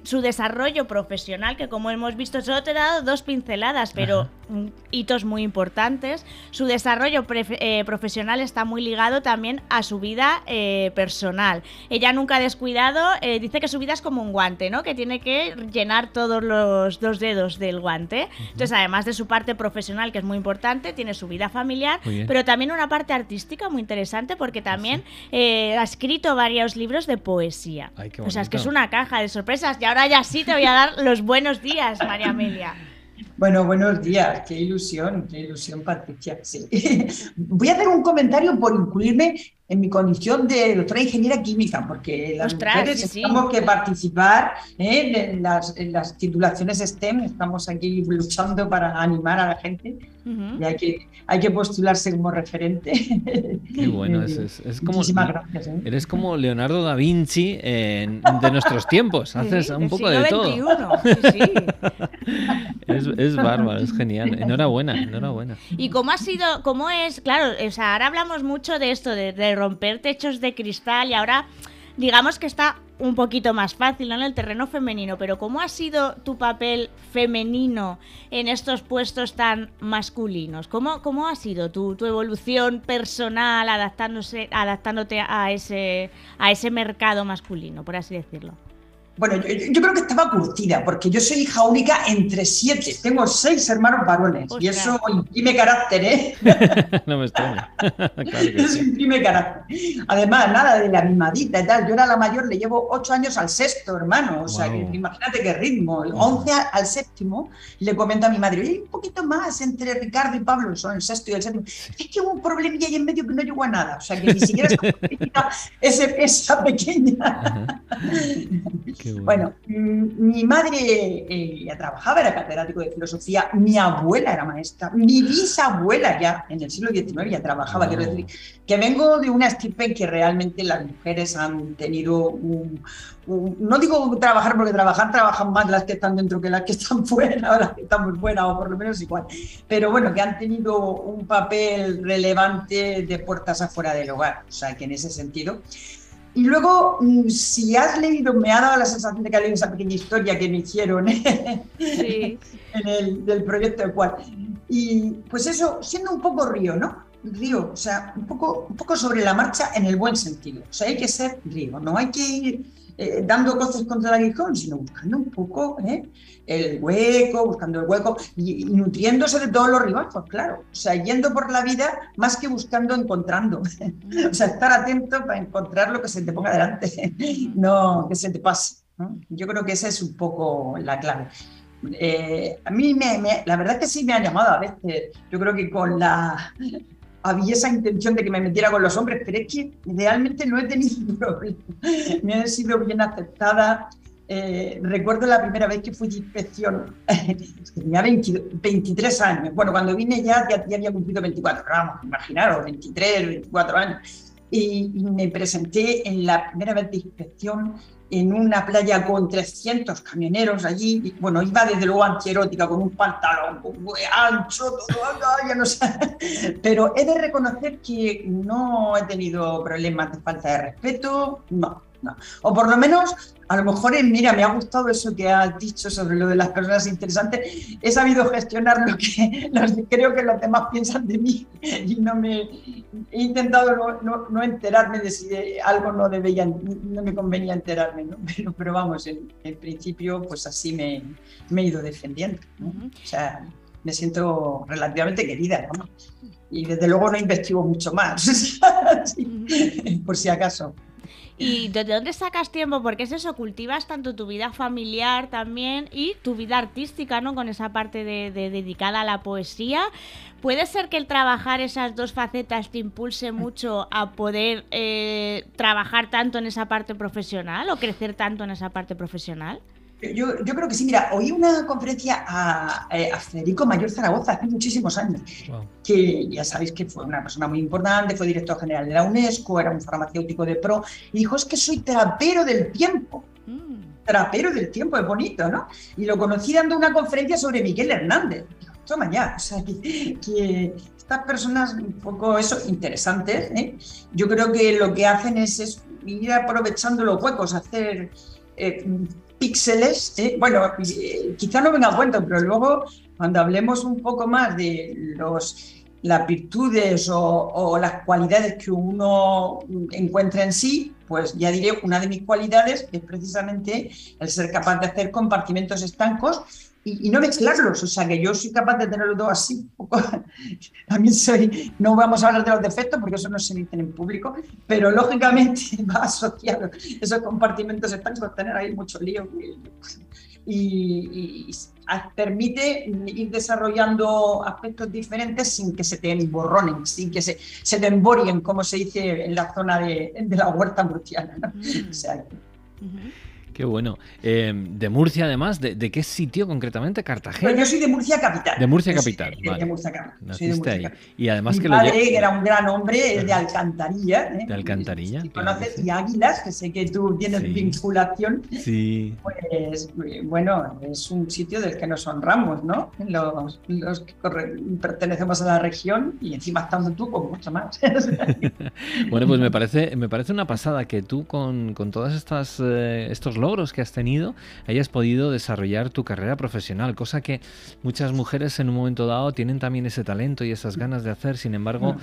su desarrollo profesional, que como hemos visto, solo te he dado dos pinceladas, pero hitos muy importantes. Su desarrollo eh, profesional está muy ligado también a su vida eh, personal. Ella nunca ha descuidado, eh, dice que su vida es como un guante, ¿no? Que tiene que llenar todos los dos dedos del guante. Entonces, además de su parte profesional, que es muy importante, tiene su vida familiar, pero también una parte artística muy interesante porque también ha escrito varios libros de poesía. o sea, es que es una caja de sorpresas. Y ahora ya sí te voy a dar los buenos días, María Amelia. Bueno, buenos días, qué ilusión, qué ilusión, Patricia. Voy a hacer un comentario por incluirme en mi condición de doctora ingeniera química, porque las mujeres tenemos que participar ¿eh? en, las, titulaciones STEM, estamos aquí luchando para animar a la gente y hay que, hay que postularse como referente. Qué bueno, es, es, como, Muchísimas gracias. ¿eh? Eres como Leonardo da Vinci de nuestros tiempos, haces un poco de todo. Sí, es, es bárbaro, es genial. Enhorabuena, enhorabuena. ¿Y cómo ha sido, cómo es, claro, o sea, ahora hablamos mucho de esto, de romper techos de cristal y ahora digamos que está un poquito más fácil en el terreno femenino, pero ¿cómo ha sido tu papel femenino en estos puestos tan masculinos? ¿Cómo, cómo ha sido tu, tu evolución personal adaptándose, adaptándote a ese, a ese mercado masculino, por así decirlo? Bueno, yo, creo que estaba curtida, porque yo soy hija única entre siete. Tengo seis hermanos varones y eso imprime carácter, ¿eh? no me extraña. eso imprime carácter. Además, nada de la mimadita y tal. Yo era la mayor, le llevo ocho años al sexto, hermano. O sea, imagínate qué ritmo. El once al séptimo, le comento a mi madre, Oye, un poquito más entre Ricardo y Pablo, son el sexto y el séptimo. Es que hubo un problemilla ahí en medio que no llegó a nada. O sea, que ni siquiera esa, esa pequeña. Bueno, mm, mi madre eh, ya trabajaba, era catedrático de filosofía, mi abuela era maestra, mi bisabuela ya en el siglo XIX ya trabajaba. Quiero decir, que vengo de una estirpe que realmente las mujeres han tenido un, no digo trabajar porque trabajar trabajan más las que están dentro que las que están fuera o las que están muy fuera o por lo menos igual, pero bueno, que han tenido un papel relevante de puertas afuera del hogar, o sea que en ese sentido y luego, mm, si has leído, me ha dado la sensación de que has leído esa pequeña historia que me hicieron en el del proyecto de cual. Y pues eso, siendo un poco río, ¿no? Río, o sea, un poco, un poco sobre la marcha en el buen sentido. O sea, hay que ser río, no hay que ir eh, dando cosas contra el aguijón, sino buscando un poco ¿eh? el hueco, buscando el hueco y, nutriéndose de todos los ribazos, claro. O sea, yendo por la vida más que buscando, encontrando. o sea, estar atento para encontrar lo que se te ponga delante, no que se te pase. Yo creo que esa es un poco la clave. Eh, a mí me, la verdad es que sí me han llamado a veces, yo creo que con la había esa intención de que me metiera con los hombres, pero es que realmente no he tenido problema. Me he sido bien aceptada. Eh, recuerdo la primera vez que fui de inspección, tenía 23 años. Bueno, cuando vine ya, ya, había cumplido 24, vamos, imaginaros, 23, 24 años. Y, y me presenté en la primera vez de inspección en una playa con 300 camioneros allí. bueno, iba desde luego antierótica, con un pantalón muy ancho, todo, ya no sé. Pero he de reconocer que no he tenido problemas de falta de respeto, no. O por lo menos, a lo mejor, mira, me ha gustado eso que has dicho sobre lo de las personas interesantes. He sabido gestionar lo que creo que los demás piensan de mí y no me he intentado no, enterarme de si algo no debía, no me convenía enterarme, pero, pero, vamos, en, principio, pues así me, me he ido defendiendo. O sea, me siento relativamente querida, Y desde luego no investigo mucho más, por si acaso. ¿Y de dónde sacas tiempo? Porque es eso, cultivas tanto tu vida familiar también y tu vida artística, ¿no? Con esa parte de, dedicada a la poesía. ¿Puede ser que el trabajar esas dos facetas te impulse mucho a poder eh, trabajar tanto en esa parte profesional o crecer tanto en esa parte profesional? Yo, creo que sí, mira, oí una conferencia eh, a, Federico Mayor Zaragoza hace muchísimos años, que ya sabéis que fue una persona muy importante, fue director general de la UNESCO, era un farmacéutico de pro, y dijo, es que soy trapero del tiempo. Mm. Trapero del tiempo, es bonito, ¿no? Y lo conocí dando una conferencia sobre Miguel Hernández. toma ya, o sea, que, estas personas un poco eso, interesantes, ¿eh? yo creo que lo que hacen es, ir aprovechando los huecos, hacer... Eh, píxeles, bueno, eh, quizá no venga a cuento, pero luego cuando hablemos un poco más de los, las virtudes o, las cualidades que uno encuentra en sí, pues ya diré, una de mis cualidades es precisamente el ser capaz de hacer compartimentos estancos y, no mezclarlos. O sea, que yo soy capaz de tenerlo todo así. También soy, no vamos a hablar de los defectos porque eso no se dice en público, pero lógicamente va asociado esos compartimentos a tener ahí mucho lío. y, permite ir desarrollando aspectos diferentes sin que se te emborronen, sin que se, se te emborien, como se dice en la zona de, la huerta murciana. Mm. O sea, Qué bueno. Eh, de Murcia, además, ¿de, qué sitio concretamente? ¿Cartagena? yo soy de Murcia Capital. De Murcia Capital. De, Murcia Capital. Soy de Murcia Capital. Y además Mi que padre, que era un gran hombre, es de Alcantarilla. ¿eh? De Alcantarilla. Si conoces, y Águilas, que sé que tú tienes vinculación. Sí. Pues, bueno, es un sitio del que nos honramos, ¿no? Los, los que pertenecemos a la región y encima estando tú, con mucho más. bueno, pues me parece, me parece una pasada que tú con, con todas estas eh, estos logros logros que has tenido hayas podido desarrollar tu carrera profesional, cosa que muchas mujeres en un momento dado tienen también ese talento y esas ganas de hacer, sin embargo,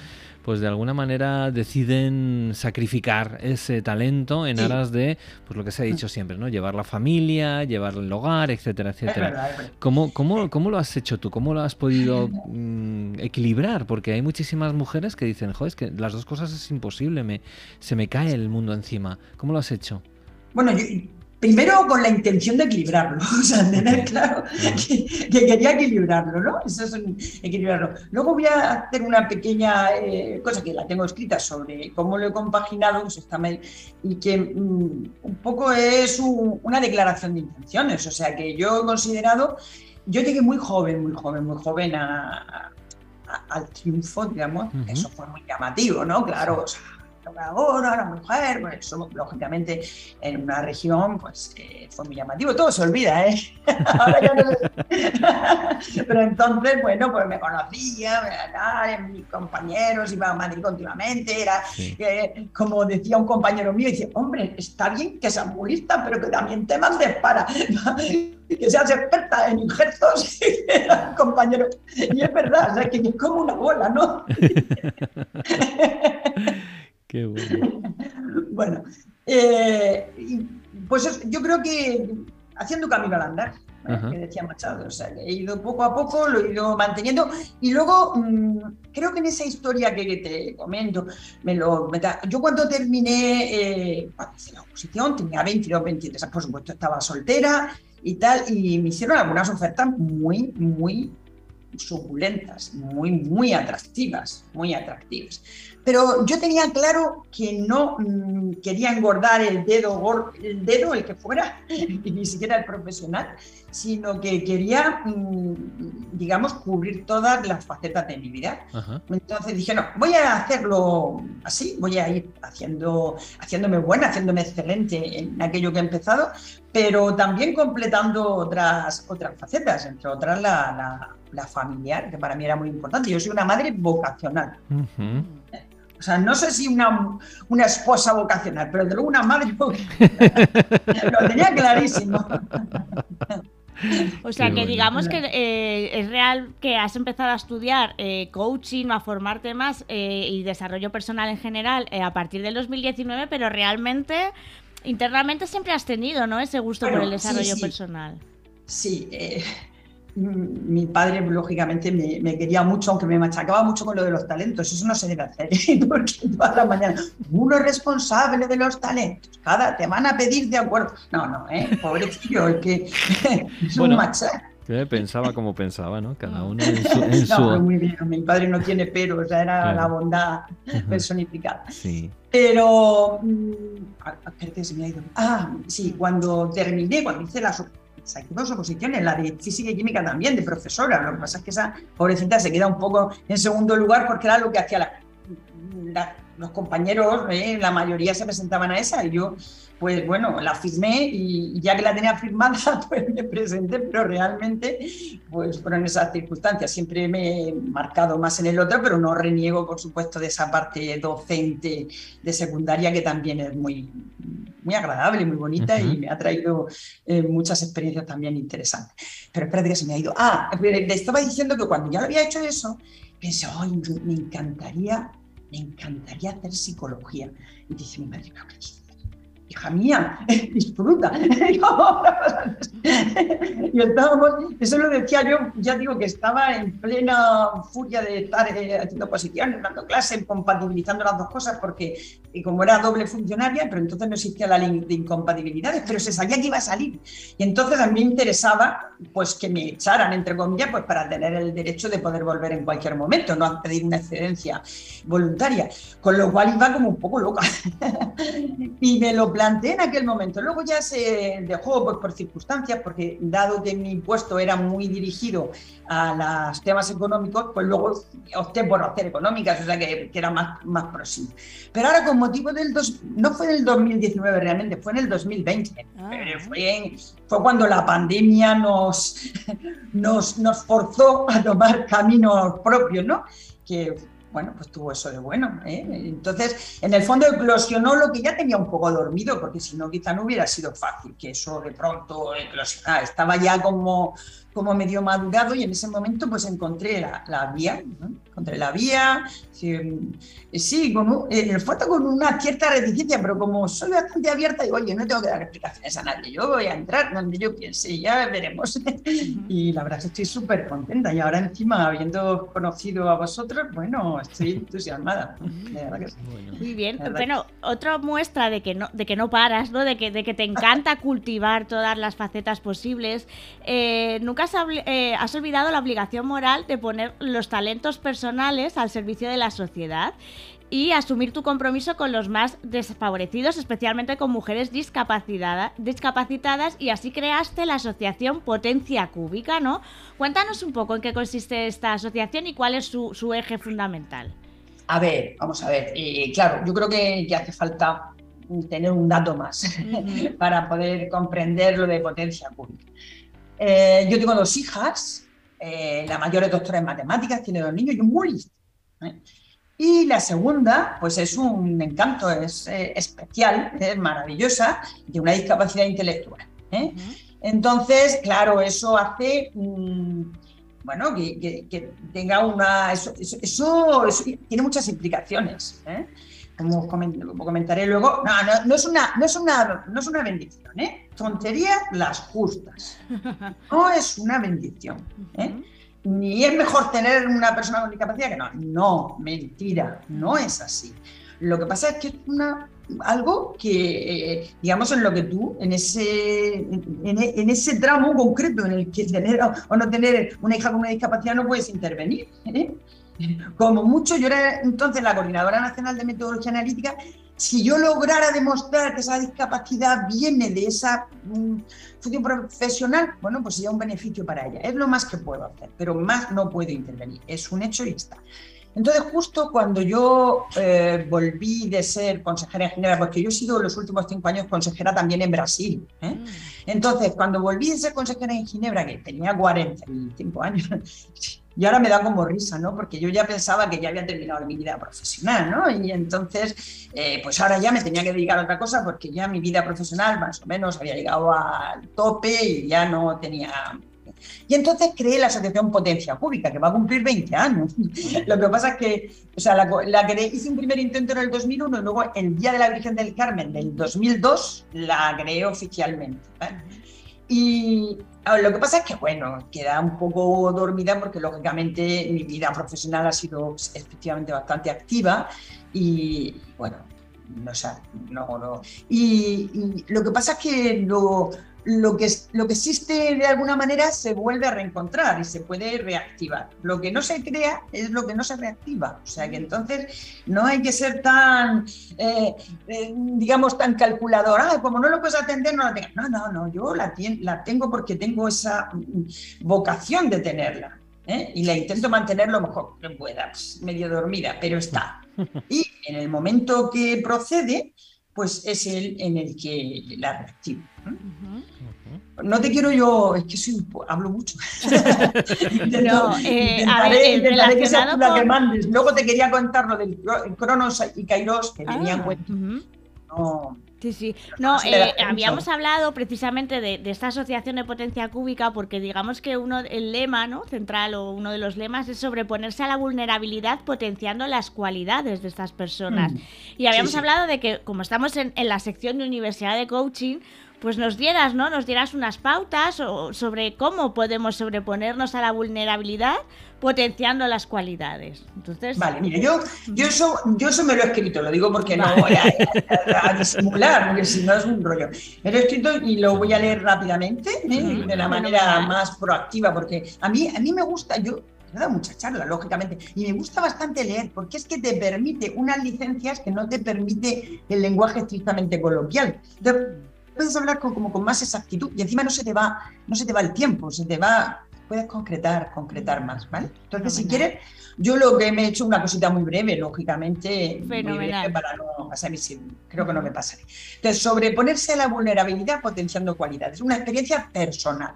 pues de alguna manera deciden sacrificar ese talento en aras de, pues lo que se ha dicho siempre, ¿no? Llevar la familia, llevar el hogar, etcétera, etcétera. ¿Cómo, cómo, cómo lo has hecho tú? ¿Cómo lo has podido mm, equilibrar? Porque hay muchísimas mujeres que dicen, joder, es que las dos cosas es imposible, me, se me cae el mundo encima. ¿Cómo lo has hecho? Bueno, yo, Primero con la intención de equilibrarlo, o sea, tener claro que, quería equilibrarlo, ¿no? Eso es equilibrarlo. Luego voy a hacer una pequeña eh, cosa que la tengo escrita sobre cómo lo he compaginado pues y que mm, un poco es una declaración de intenciones, o sea, que yo he considerado, yo llegué muy joven, muy joven, muy joven al triunfo, digamos, eso fue muy llamativo, ¿no? Claro, o sea, ahora, la mujer, bueno, eso lógicamente en una región pues eh, fue muy llamativo, todo se olvida, ¿eh? ahora ya no Pero entonces, bueno, pues me conocía, mis compañeros iban a Madrid continuamente, era eh, como decía un compañero mío, dice, hombre, está bien que seas budista, pero que también te mandes para que seas experta en injertos, compañero. Y es verdad, o sea, que es como una bola, ¿no? bueno. Eh, pues yo creo que haciendo camino al andar, que decía Machado, o sea, he ido poco a poco, lo he ido manteniendo y luego mm, creo que en esa historia que, te comento, me lo, yo cuando terminé, eh, la oposición, tenía 22, 23, por supuesto estaba soltera y tal, y me hicieron algunas ofertas muy, muy suculentas, muy, muy atractivas, muy atractivas. Pero yo tenía claro que no mm, quería engordar el dedo, el dedo, el que fuera, ni siquiera el profesional, sino que quería, mm, digamos, cubrir todas las facetas de mi vida. Entonces dije, no, voy a hacerlo así, voy a ir haciendo, haciéndome buena, haciéndome excelente en aquello que he empezado, pero también completando otras, otras facetas, entre otras la, la, familiar, que para mí era muy importante. Yo soy una madre vocacional. O sea, no sé si una, una esposa vocacional, pero de luego una madre vocacional. Lo tenía clarísimo. O sea, que digamos que eh, es real que has empezado a estudiar eh, coaching, a formarte más eh, y desarrollo personal en general a partir del 2019, pero realmente internamente siempre has tenido, ¿no? Ese gusto por el desarrollo personal. Sí, mi padre, lógicamente, me, quería mucho, aunque me machacaba mucho con lo de los talentos. Eso no se debe hacer, porque todas las mañanas, uno es responsable de los talentos, cada te van a pedir de acuerdo. No, no, ¿eh? pobrecillo, es que es un machaca. Pensaba como pensaba, ¿no? Cada uno en su... no, muy bien, mi padre no tiene pero, o sea, era la bondad personificada. Sí. Pero, mm, ¿qué se me ha ido? Ah, sí, cuando terminé, cuando hice la hay dos oposiciones, la de física y química también, de profesora. Lo que pasa es que esa pobrecita se queda un poco en segundo lugar porque era lo que hacía los compañeros, ¿eh? la mayoría se presentaban a esa y yo pues bueno, la firmé y ya que la tenía firmada, pues me presenté, pero realmente, pues fueron esas circunstancias. Siempre me he marcado más en el otro, pero no reniego, por supuesto, de esa parte docente de secundaria que también es muy, muy agradable, muy bonita y me ha traído eh, muchas experiencias también interesantes. Pero espérate que se me ha ido. Ah, le estaba diciendo que cuando ya lo había hecho eso, pensé, ay, me encantaría, me encantaría hacer psicología. Y dice mi madre, ¿qué hija mía, disfruta. y estábamos, eso lo decía yo, ya digo que estaba en plena furia de estar eh, haciendo posiciones, dando clases, compatibilizando las dos cosas, porque como era doble funcionaria, pero entonces no existía la ley de incompatibilidades, pero se sabía que iba a salir. Y entonces a mí me interesaba pues que me echaran, entre comillas, pues para tener el derecho de poder volver en cualquier momento, no pedir una excedencia voluntaria, con lo cual iba como un poco loca. y me lo planteé en aquel momento. Luego ya se dejó pues, por circunstancias, porque dado que mi puesto era muy dirigido a los temas económicos, pues luego opté por hacer económicas, o sea que, era más, más próximo. Pero ahora con motivo del... Dos, no fue en el 2019 realmente, fue en el 2020. Ah. Fue, fue cuando la pandemia nos, nos, nos forzó a tomar caminos propios, ¿no? Que bueno, pues tuvo eso de bueno. ¿eh? Entonces, en el fondo eclosionó lo que ya tenía un poco dormido, porque si no, quizá no hubiera sido fácil que eso de pronto eclosionara. Estaba ya como como medio madurado y en ese momento pues encontré la, la vía, encontré la vía, sí, sí con eh, foto con una cierta reticencia, pero como soy bastante abierta, digo, oye, no tengo que dar explicaciones a nadie, yo voy a entrar donde yo piense, ya veremos. y la verdad es que estoy súper contenta y ahora encima, habiendo conocido a vosotros, bueno, estoy entusiasmada. Muy bien, bueno, otra muestra de que no, de que no paras, ¿no? De que, de que te encanta cultivar todas las facetas posibles. Eh, nunca eh, has, olvidado la obligación moral de poner los talentos personales al servicio de la sociedad y asumir tu compromiso con los más desfavorecidos, especialmente con mujeres discapacitadas, y así creaste la asociación Potencia Cúbica, ¿no? Cuéntanos un poco en qué consiste esta asociación y cuál es su, eje fundamental. A ver, vamos a ver. Eh, claro, yo creo que, hace falta tener un dato más para poder comprender lo de Potencia Cúbica. Eh, yo tengo dos hijas, eh, la mayor es doctora en matemáticas, tiene dos niños y un muy ¿eh? Y la segunda, pues es un encanto, es especial, es maravillosa, de una discapacidad intelectual. Entonces, claro, eso hace, mm, bueno, que, tenga una... Eso, eso, tiene muchas implicaciones como comentaré luego, no, es una, no, es una, no es una bendición, ¿eh? Tonterías las justas. No es una bendición. ¿eh? Ni es mejor tener una persona con discapacidad que no. No, mentira, no es así. Lo que pasa es que es una, algo que, eh, digamos, en lo que tú, en ese, en, ese tramo concreto en el que tener o no tener una hija con una discapacidad no puedes intervenir. ¿eh? Como mucho, yo era entonces la coordinadora nacional de metodología analítica. Si yo lograra demostrar que esa discapacidad viene de esa mm, función profesional, bueno, pues sería un beneficio para ella. Es lo más que puedo hacer, pero más no puedo intervenir. Es un hecho y está. Entonces, justo cuando yo eh, volví de ser consejera en Ginebra, porque yo he sido los últimos cinco años consejera también en Brasil. ¿eh? Mm. Entonces, cuando volví de ser consejera en Ginebra, que tenía 45 años, y ahora me da como risa, ¿no? Porque yo ya pensaba que ya había terminado mi vida profesional, ¿no? Y entonces, eh, pues ahora ya me tenía que dedicar a otra cosa porque ya mi vida profesional más o menos había llegado al tope y ya no tenía y entonces creé la Asociación Potencia Pública, que va a cumplir 20 años. Lo que pasa es que, o sea, la, la creé, hice un primer intento en el 2001 y luego el Día de la Virgen del Carmen del 2002 la creé oficialmente. Y lo que pasa es que, bueno, queda un poco dormida porque, lógicamente, mi vida profesional ha sido efectivamente bastante activa y, bueno, no, o sea, no, no. Y, y lo que pasa es que lo lo que, lo que existe de alguna manera se vuelve a reencontrar y se puede reactivar. Lo que no se crea es lo que no se reactiva. O sea que entonces no hay que ser tan, eh, eh, digamos, tan calculador. Ah, como no lo puedes atender, no la tengo. No, no, no, yo la, la tengo porque tengo esa mm, vocación de tenerla. ¿eh? Y la intento mantener lo mejor que pueda, pues, medio dormida, pero está. Y en el momento que procede, pues es el en el que la reactivo. No te quiero yo, es que soy, hablo mucho. no, eh, intentaré, intentaré que sea la que mandes. Luego te quería contar lo del Cronos y Kairos, que ah, tenía en cuenta. No, Sí, sí. No, eh, habíamos hablado precisamente de, esta asociación de potencia cúbica porque digamos que uno el lema, ¿no? Central o uno de los lemas es sobreponerse a la vulnerabilidad potenciando las cualidades de estas personas. Mm. Y habíamos hablado de que como estamos en, en la sección de Universidad de Coaching, pues nos dieras, ¿no? Nos dieras unas pautas sobre cómo podemos sobreponernos a la vulnerabilidad potenciando las cualidades. Entonces, vale, mire, yo, yo, eso, yo eso me lo he escrito, lo digo porque no voy a, disimular, porque si no es un rollo. Me lo he escrito y lo voy a leer rápidamente, ¿eh? de la manera más proactiva, porque a mí, a mí me gusta, yo he dado mucha charla, lógicamente, y me gusta bastante leer, porque es que te permite unas licencias que no te permite el lenguaje estrictamente coloquial puedes hablar con, como con más exactitud y encima no se te va, no se te va el tiempo, se te va, puedes concretar, concretar más, ¿vale? Entonces, si quieres, yo lo que me he hecho una cosita muy breve, lógicamente, muy breve para no pasar si creo que no me pasaré. Entonces, sobreponerse a la vulnerabilidad potenciando cualidades, una experiencia personal.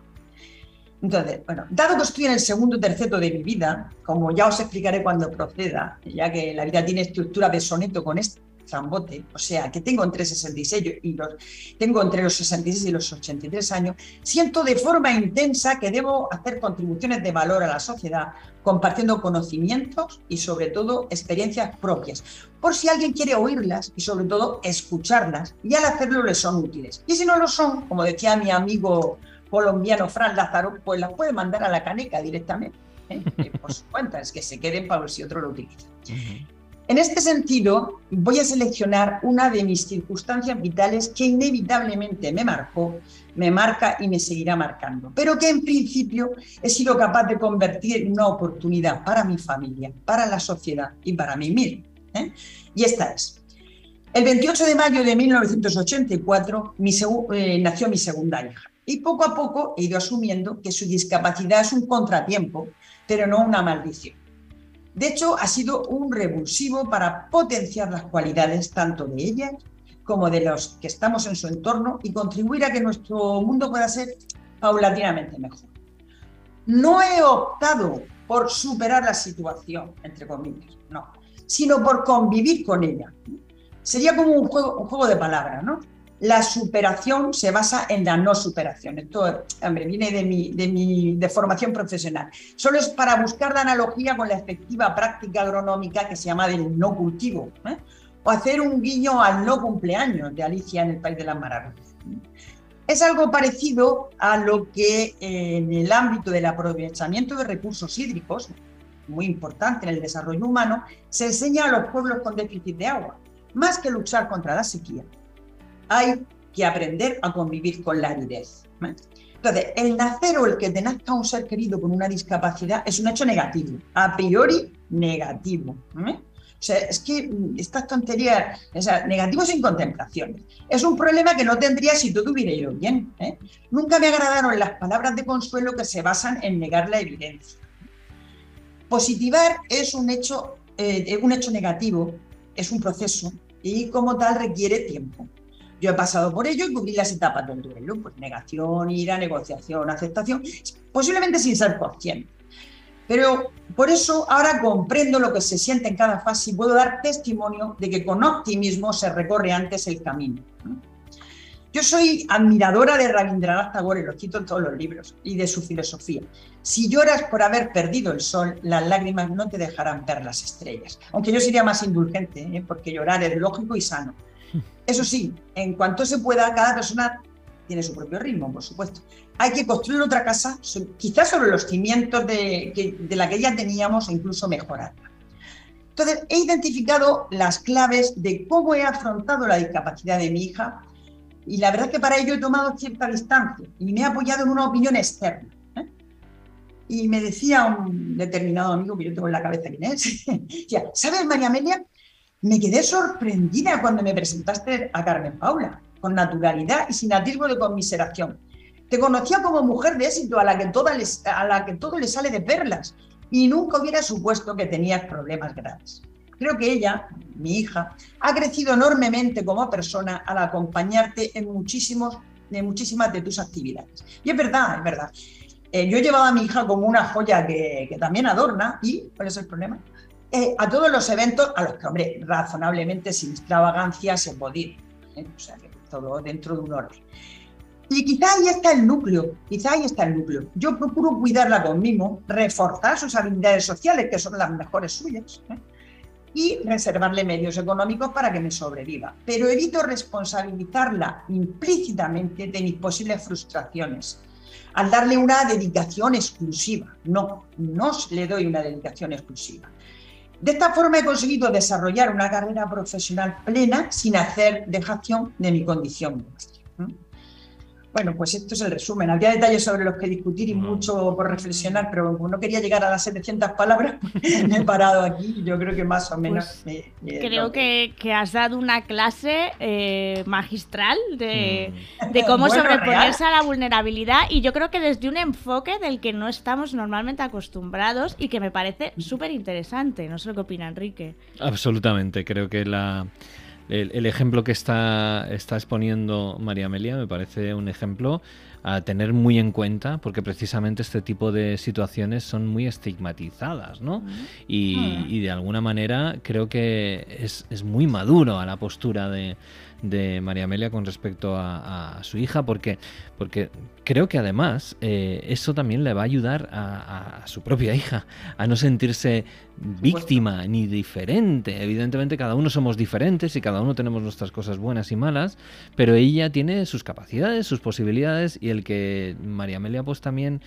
Entonces, bueno, dado que estoy en el segundo terceto de mi vida, como ya os explicaré cuando proceda, ya que la vida tiene estructura de soneto con esto, O sea, que tengo entre 66 y los, tengo entre los 66 y los 83 años, siento de forma intensa que debo hacer contribuciones de valor a la sociedad, compartiendo conocimientos y sobre todo experiencias propias, por si alguien quiere oírlas y sobre todo escucharlas, y al hacerlo les son útiles. Y si no lo son, como decía mi amigo colombiano Fran Lázaro, pues las puede mandar a la caneca directamente. ¿eh? por su cuenta, es que se queden para ver si otro lo utiliza. En este sentido, voy a seleccionar una de mis circunstancias vitales que inevitablemente me marcó, me marca y me seguirá marcando, pero que en principio he sido capaz de convertir en una oportunidad para mi familia, para la sociedad y para mí mismo. ¿eh? Y esta es. El 28 de mayo de 1984 eh, nació mi segunda hija y poco a poco he ido asumiendo que su discapacidad es un contratiempo, pero no una maldición. De hecho, ha sido un revulsivo para potenciar las cualidades tanto de ella como de los que estamos en su entorno y contribuir a que nuestro mundo pueda ser paulatinamente mejor. No he optado por superar la situación, entre comillas, no, sino por convivir con ella. Sería como un juego, un juego de palabras, ¿no? La superación se basa en la no superación. Esto, hombre, viene de mi, de mi de formación profesional. Solo es para buscar la analogía con la efectiva práctica agronómica que se llama del no cultivo. ¿eh? O hacer un guiño al no cumpleaños de Alicia en el País de las Maravillas. Es algo parecido a lo que en el ámbito del aprovechamiento de recursos hídricos, muy importante en el desarrollo humano, se enseña a los pueblos con déficit de agua. Más que luchar contra la sequía, hay que aprender a convivir con la aridez. Entonces, el nacer o el que te nazca un ser querido con una discapacidad es un hecho negativo, a priori negativo. O sea, es que estas tonterías, o sea, negativo sin contemplaciones. Es un problema que no tendría si todo hubiera ido bien. ¿eh? Nunca me agradaron las palabras de consuelo que se basan en negar la evidencia. Positivar es un hecho, eh, un hecho negativo, es un proceso y como tal requiere tiempo. Yo he pasado por ello y cubrí las etapas del duelo, pues negación, ira, negociación, aceptación, posiblemente sin ser consciente. Pero por eso ahora comprendo lo que se siente en cada fase y puedo dar testimonio de que con optimismo se recorre antes el camino. Yo soy admiradora de Rabindranath Tagore, lo cito en todos los libros, y de su filosofía. Si lloras por haber perdido el sol, las lágrimas no te dejarán ver las estrellas. Aunque yo sería más indulgente, ¿eh? porque llorar es lógico y sano. Eso sí, en cuanto se pueda, cada persona tiene su propio ritmo, por supuesto. Hay que construir otra casa, quizás sobre los cimientos de, la que ya teníamos e incluso mejorarla. Entonces, he identificado las claves de cómo he afrontado la discapacidad de mi hija y la verdad es que para ello he tomado cierta distancia y me he apoyado en una opinión externa. ¿eh? Y me decía un determinado amigo, que yo tengo en la cabeza quién es, ¿sabes, María Amelia? Me quedé sorprendida cuando me presentaste a Carmen Paula, con naturalidad y sin atisbo de conmiseración. Te conocía como mujer de éxito a la, que a la que todo le sale de perlas y nunca hubiera supuesto que tenías problemas graves. Creo que ella, mi hija, ha crecido enormemente como persona al acompañarte en, muchísimos, en muchísimas de tus actividades. Y es verdad, es verdad. Eh, yo he llevado a mi hija como una joya que, que también adorna y, ¿cuál es el problema? Eh, a todos los eventos a los que, hombre, razonablemente sin extravagancia se podía. ¿eh? O sea, que todo dentro de un orden. Y quizá ahí está el núcleo, quizá ahí está el núcleo. Yo procuro cuidarla conmigo, reforzar sus habilidades sociales, que son las mejores suyas, ¿eh? y reservarle medios económicos para que me sobreviva. Pero evito responsabilizarla implícitamente de mis posibles frustraciones al darle una dedicación exclusiva. No, no le doy una dedicación exclusiva. De esta forma he conseguido desarrollar una carrera profesional plena sin hacer dejación de mi condición. Bueno, pues esto es el resumen. Había detalles sobre los que discutir y mucho por reflexionar, pero como no quería llegar a las 700 palabras, me he parado aquí yo creo que más o menos... Pues creo que, has dado una clase eh, magistral de, mm. cómo sobreponerse a la vulnerabilidad y yo creo que desde un enfoque del que no estamos normalmente acostumbrados y que me parece súper interesante. No sé lo que opina Enrique. Absolutamente, creo que la el, ejemplo que está, está exponiendo María Amelia me parece un ejemplo a tener muy en cuenta, porque precisamente este tipo de situaciones son muy estigmatizadas, ¿no? Y, y de alguna manera creo que es, es muy maduro a la postura de, de María Amelia con respecto a, su hija, porque, porque creo que además eh, eso también le va a ayudar a, su propia hija a no sentirse víctima ni diferente. Evidentemente cada uno somos diferentes y cada uno tenemos nuestras cosas buenas y malas, pero ella tiene sus capacidades, sus posibilidades y el que María Amelia pues también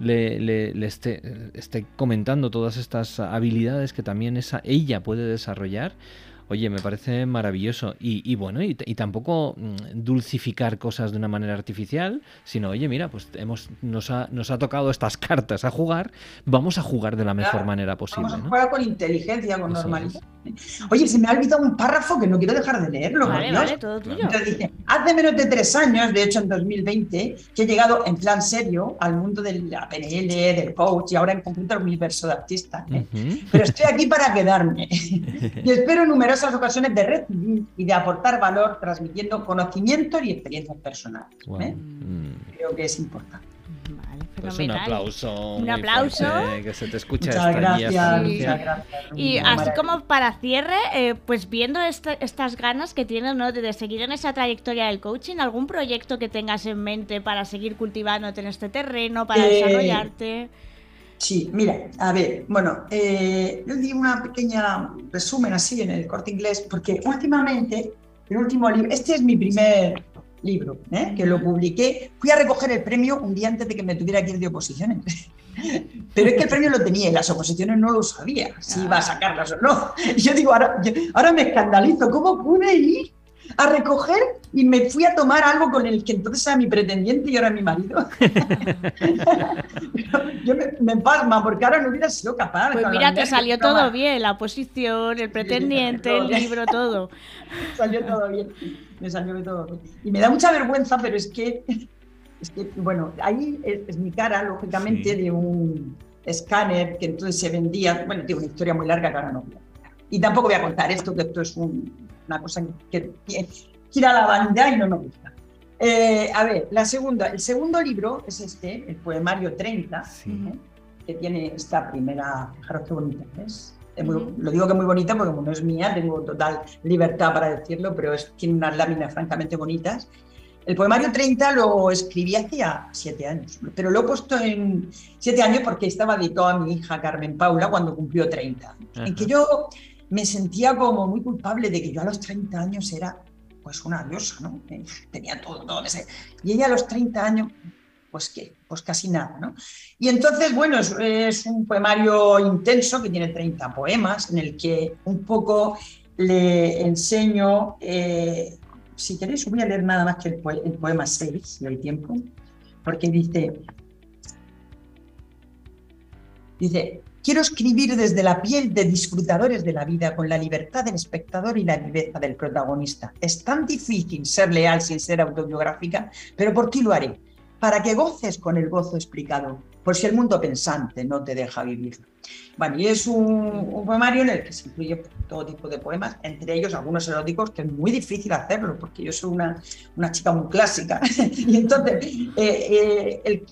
le, le, esté, esté, comentando todas estas habilidades que también esa, ella puede desarrollar, Oye, me parece maravilloso. Y, bueno, y, tampoco mm, dulcificar cosas de una manera artificial, sino, oye, mira, pues hemos, nos, ha, nos ha tocado estas cartas a jugar, vamos a jugar de la mejor manera posible. Vamos a jugar con inteligencia, con normalidad. Oye, se me ha olvidado un párrafo que no quiero dejar de leerlo. Vale, vale, todo tuyo. Entonces dice, hace menos de tres años, de hecho en 2020, que he llegado en plan serio al mundo de la PNL, del coach y ahora en concreto al universo de artista. ¿eh? Pero estoy aquí para quedarme y espero numerosas ocasiones de recibir y de aportar valor transmitiendo conocimientos y experiencias personales. ¿eh? Mm. Creo que es importante. Pues un aplauso. Un aplauso. que se te escucha muchas gracias, Y así como para cierre, eh, pues viendo estas ganas que tienes ¿no? de, seguir en esa trayectoria del coaching, ¿algún proyecto que tengas en mente para seguir cultivándote en este terreno, para eh, desarrollarte? Sí, mira, a ver, bueno, eh, yo di una pequeña resumen así en el corte inglés, porque últimamente, el último libro, este es mi primer libro, ¿eh? que lo publiqué. Fui a recoger el premio un día antes de que me tuviera que ir de oposiciones. Pero es que el premio lo tenía y las oposiciones no lo sabía, si iba a sacarlas o no. Yo digo, ahora, ahora me escandalizo, ¿cómo pude ir a recoger y me fui a tomar algo con el que entonces era mi pretendiente y ahora mi marido. yo me, me, pasma porque ahora no hubiera sido capaz. Pues mira, te salió todo bien, la oposición, el pretendiente, el libro, todo. salió todo bien, me salió todo bien. Y me da mucha vergüenza, pero es que, es que bueno, ahí es, mi cara, lógicamente, de un escáner que entonces se vendía, bueno, tiene una historia muy larga que ahora no voy a Y tampoco voy a contar esto, que esto es un, una cosa que, gira la vanidad y no nos gusta. Eh, a ver, la segunda, el segundo libro es este, el poemario 30, ¿eh? que tiene esta primera, fijaros qué bonita es. Lo digo que es muy bonita porque no es mía, tengo total libertad para decirlo, pero es, tiene unas láminas francamente bonitas. El poemario 30 lo escribí hace ya siete años, pero lo he puesto en siete años porque estaba dedicado a mi hija Carmen Paula cuando cumplió 30. En que yo me sentía como muy culpable de que yo a los 30 años era pues una diosa, ¿no? Eh, tenía todo, todo ese. Y ella a los 30 años, pues qué, pues casi nada, ¿no? Y entonces, bueno, es, un poemario intenso que tiene 30 poemas en el que un poco le enseño, eh, si queréis, voy a leer nada más que el, el poema 6, si hay tiempo, porque dice, dice, Quiero escribir desde la piel de disfrutadores de la vida, con la libertad del espectador y la viveza del protagonista. Es tan difícil ser leal sin ser autobiográfica, pero por ti lo haré, para que goces con el gozo explicado, por si el mundo pensante no te deja vivir. Bueno, y es un, poemario en el que se incluye todo tipo de poemas, entre ellos algunos eróticos, que es muy difícil hacerlo, porque yo soy una, una chica muy clásica. y entonces, eh, eh, el,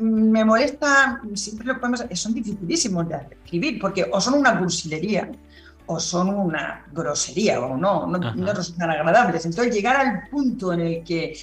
me molesta, siempre los poemas son dificilísimos de escribir, porque o son una cursilería, o son una grosería o no, no, no resultan agradables. Entonces, llegar al punto en el que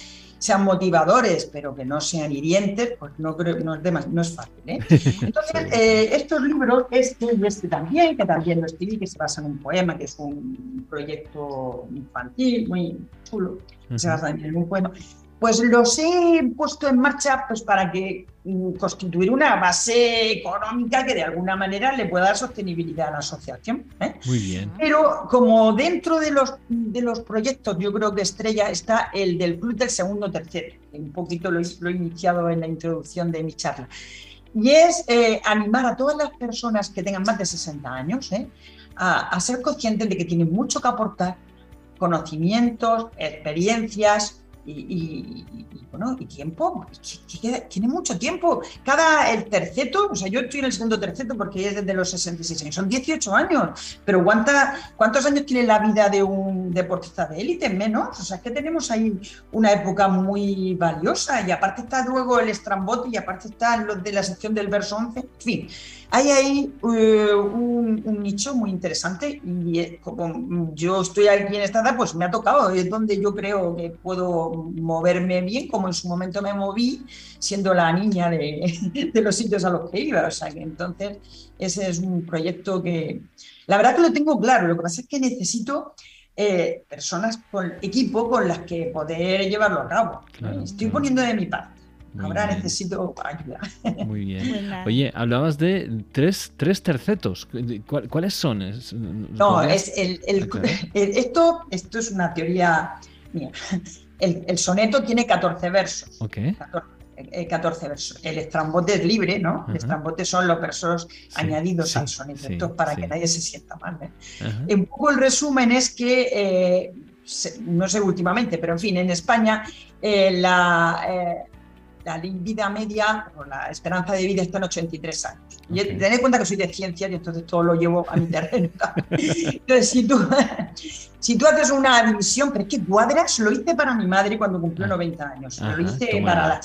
sean motivadores, pero que no sean hirientes, pues no, creo, no, es, no es fácil. ¿eh? Entonces, eh, estos libros, este y este también, que también lo escribí, que se basa en un poema, que es un proyecto infantil muy chulo, se basa en un poema, pues los he puesto en marcha pues para que mm, constituir una base económica que de alguna manera le pueda dar sostenibilidad a la asociación. ¿eh? Muy bien. Pero como dentro de los, de los proyectos, yo creo que estrella está el del club del segundo tercero, un poquito lo, he iniciado en la introducción de mi charla. Y es eh, animar a todas las personas que tengan más de 60 años ¿eh? a, a ser conscientes de que tienen mucho que aportar, conocimientos, experiencias, y, bueno, y tiempo, tiene mucho tiempo. Cada, el terceto, o sea, yo estoy en el segundo terceto porque es desde los 66 años, son 18 años, pero ¿cuánta, ¿cuántos años tiene la vida de un deportista de élite? Menos, o sea, que tenemos ahí una época muy valiosa y aparte está luego el estrambote y aparte está los de la sección del verso 11, en fin. Hay ahí eh, un, nicho muy interesante y eh, como yo estoy aquí en esta edad, pues me ha tocado, es donde yo creo que puedo moverme bien, como en su momento me moví siendo la niña de, de los sitios a los que iba. O sea que entonces ese es un proyecto que la verdad que lo tengo claro, lo que pasa es que necesito eh, personas con equipo con las que poder llevarlo a cabo. Estoy poniendo de mi parte. Ahora necesito ayuda. Muy bien. Oye, hablabas de tres, tres tercetos. ¿Cuáles son? No, es el, esto, esto es una teoría mía. El, soneto tiene 14 versos. 14, versos. El estrambote es libre, ¿no? El estrambote son los versos añadidos al soneto. Esto es para que nadie se sienta mal. ¿eh? Un poco el resumen es que, eh, no sé últimamente, pero en fin, en España la, la vida media o la esperanza de vida está en 83 años. Y tened en cuenta que soy de ciencias y entonces todo lo llevo a mi terreno. entonces, si tú, si tú haces una división, pero es que cuadras lo hice para mi madre cuando cumplió 90 ah. años, lo hice para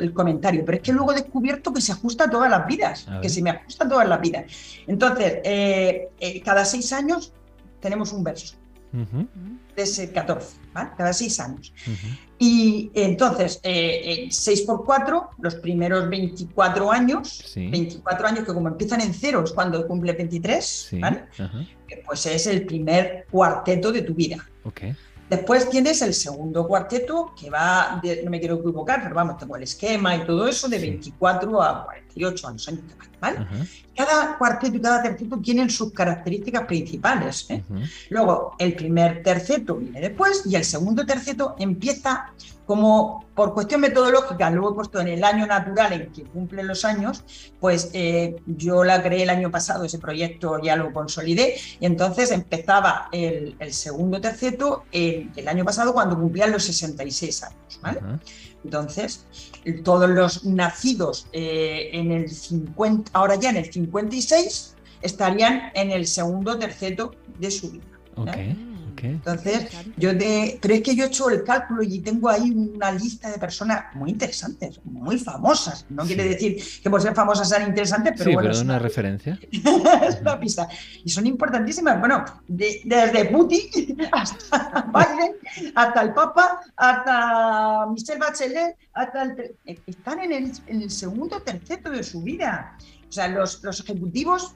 el comentario, pero es que luego he descubierto que se ajusta a todas las vidas, que se me ajusta a todas las vidas. Entonces, eh, eh, cada seis años tenemos un verso. De ese 14, ¿vale? Cada seis años. Y entonces, eh, 6 eh, por 4, los primeros 24 años, 24 años que como empiezan en ceros cuando cumple 23, ¿vale? Pues es el primer cuarteto de tu vida. Okay. Después tienes el segundo cuarteto que va, no me quiero equivocar, pero vamos, tengo el esquema y todo eso de 24 a 48 años años que ¿vale? Cada cuarteto y cada terceto tienen sus características principales. ¿eh? Luego, el primer terceto viene después y el segundo terceto empieza como por cuestión metodológica, luego he puesto en el año natural en que cumplen los años, pues eh, yo la creé el año pasado, ese proyecto ya lo consolidé, y entonces empezaba el, segundo terceto el, el, año pasado cuando cumplían los 66 años, ¿vale? Entonces, todos los nacidos eh, en el 50, ahora ya en el 56, estarían en el segundo terceto de su vida. Entonces, yo de, pero es que yo he hecho el cálculo y tengo ahí una lista de personas muy interesantes, muy famosas. No quiere decir que por ser famosas sean interesantes, pero bueno. Pero es una, referencia. es una pista. Y son importantísimas. Bueno, desde Putin hasta Biden, hasta el Papa, hasta Michelle Bachelet, hasta el, están en el, en el segundo terceto de su vida. O sea, los, los ejecutivos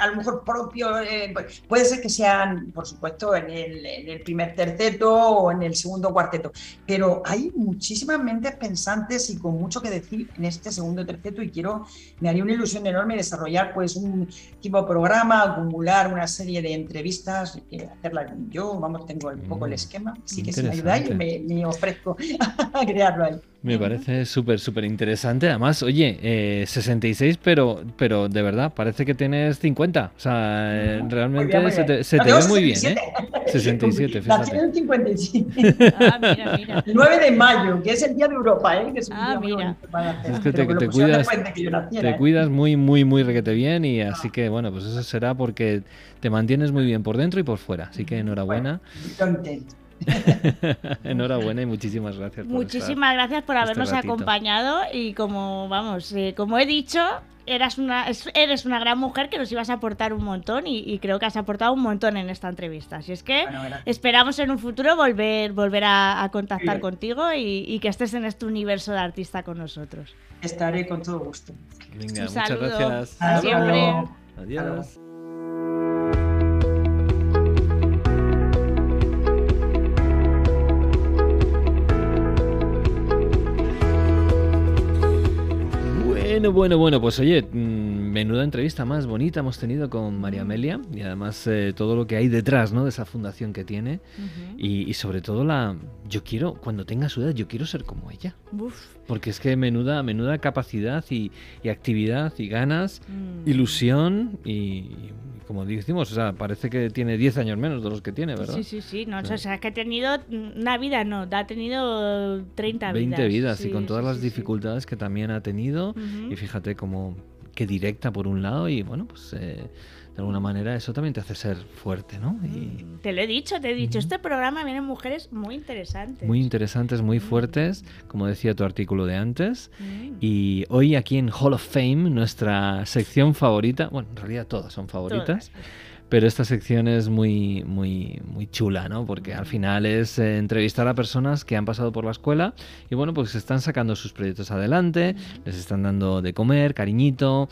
a lo mejor propio, eh, puede ser que sean, por supuesto, en el, primer terceto o en el segundo cuarteto, pero hay muchísimas mentes pensantes y con mucho que decir en este segundo terceto y quiero, me haría una ilusión enorme desarrollar pues un tipo de programa, acumular una serie de entrevistas, hacerla yo, vamos, tengo un poco el mm, esquema, así que si me ayudáis me, me ofrezco a crearlo ahí. Me parece súper, súper interesante. Además, oye, 66, eh, pero, pero de verdad, parece que tienes 50. O sea, eh, realmente se te, se te ve muy bien, ¿eh? 67, fíjate. En 57. Ah, mira, mira. 9 de mayo, que es el Día de Europa, ¿eh? Que es un ah, día mira. Es que te, te cuidas, te ¿eh? cuidas muy, muy, muy requete bien y así que, bueno, pues eso será porque te mantienes muy bien por dentro y por fuera. Así que enhorabuena. Bueno, Enhorabuena y muchísimas gracias. muchísimas gracias por este habernos acompañado y como vamos, eh, como he dicho, eras una, eres una gran mujer que nos ibas a aportar un montón y, creo que has aportado un montón en esta entrevista. Así es que esperamos en un futuro volver, volver a, contactar contigo y, que estés en este universo de artista con nosotros. Estaré con todo gusto. Venga, muchas gracias. Siempre. Adiós. Bueno, bueno, pues oye, mm, menuda entrevista más bonita hemos tenido con María Amelia y además eh, todo lo que hay detrás ¿no? de esa fundación que tiene y, sobre todo la... Yo quiero, cuando tenga su edad, yo quiero ser como ella. Porque es que menuda, menuda capacidad y, actividad y ganas, mm. ilusión y, como decimos, o sea, parece que tiene 10 años menos de los que tiene, ¿verdad? Sí, sí, sí. No, O sea, que ha tenido una vida, no, ha tenido 30 vidas. 20 vidas, y con todas las dificultades que también ha tenido. Y fíjate cómo que directa por un lado y bueno, pues eh, de alguna manera eso también te hace ser fuerte, ¿no? Y... Mm, te lo he dicho, te he dicho, este programa vienen mujeres muy interesantes. Muy interesantes, muy mm. fuertes, como decía tu artículo de antes. Mm. Y hoy aquí en Hall of Fame, nuestra sección favorita, bueno, en realidad todas son favoritas. Pero esta sección es muy, muy, muy chula, ¿no? Porque al final es eh, entrevistar a personas que han pasado por la escuela y bueno, pues están sacando sus proyectos adelante, les están dando de comer, cariñito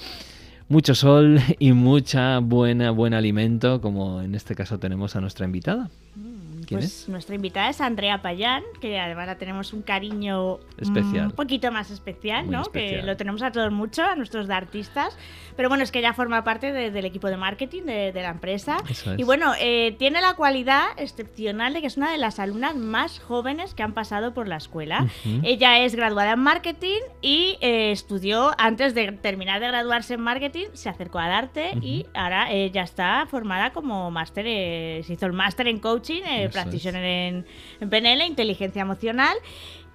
mucho sol y mucha buena, buen alimento, como en este caso tenemos a nuestra invitada. Pues nuestra invitada es Andrea Payán, que además la tenemos un cariño especial. un poquito más especial, ¿no? Que lo tenemos a todos mucho, a nuestros artistas. Pero bueno, es que ella forma parte del equipo de marketing de, la empresa. Y bueno, eh, tiene la cualidad excepcional de que es una de las alumnas más jóvenes que han pasado por la escuela. Ella es graduada en marketing y eh, estudió, antes de terminar de graduarse en marketing, se acercó al arte y ahora ya está formada como máster, eh, se hizo el máster en coaching, practitioner en, en PNL, inteligencia emocional.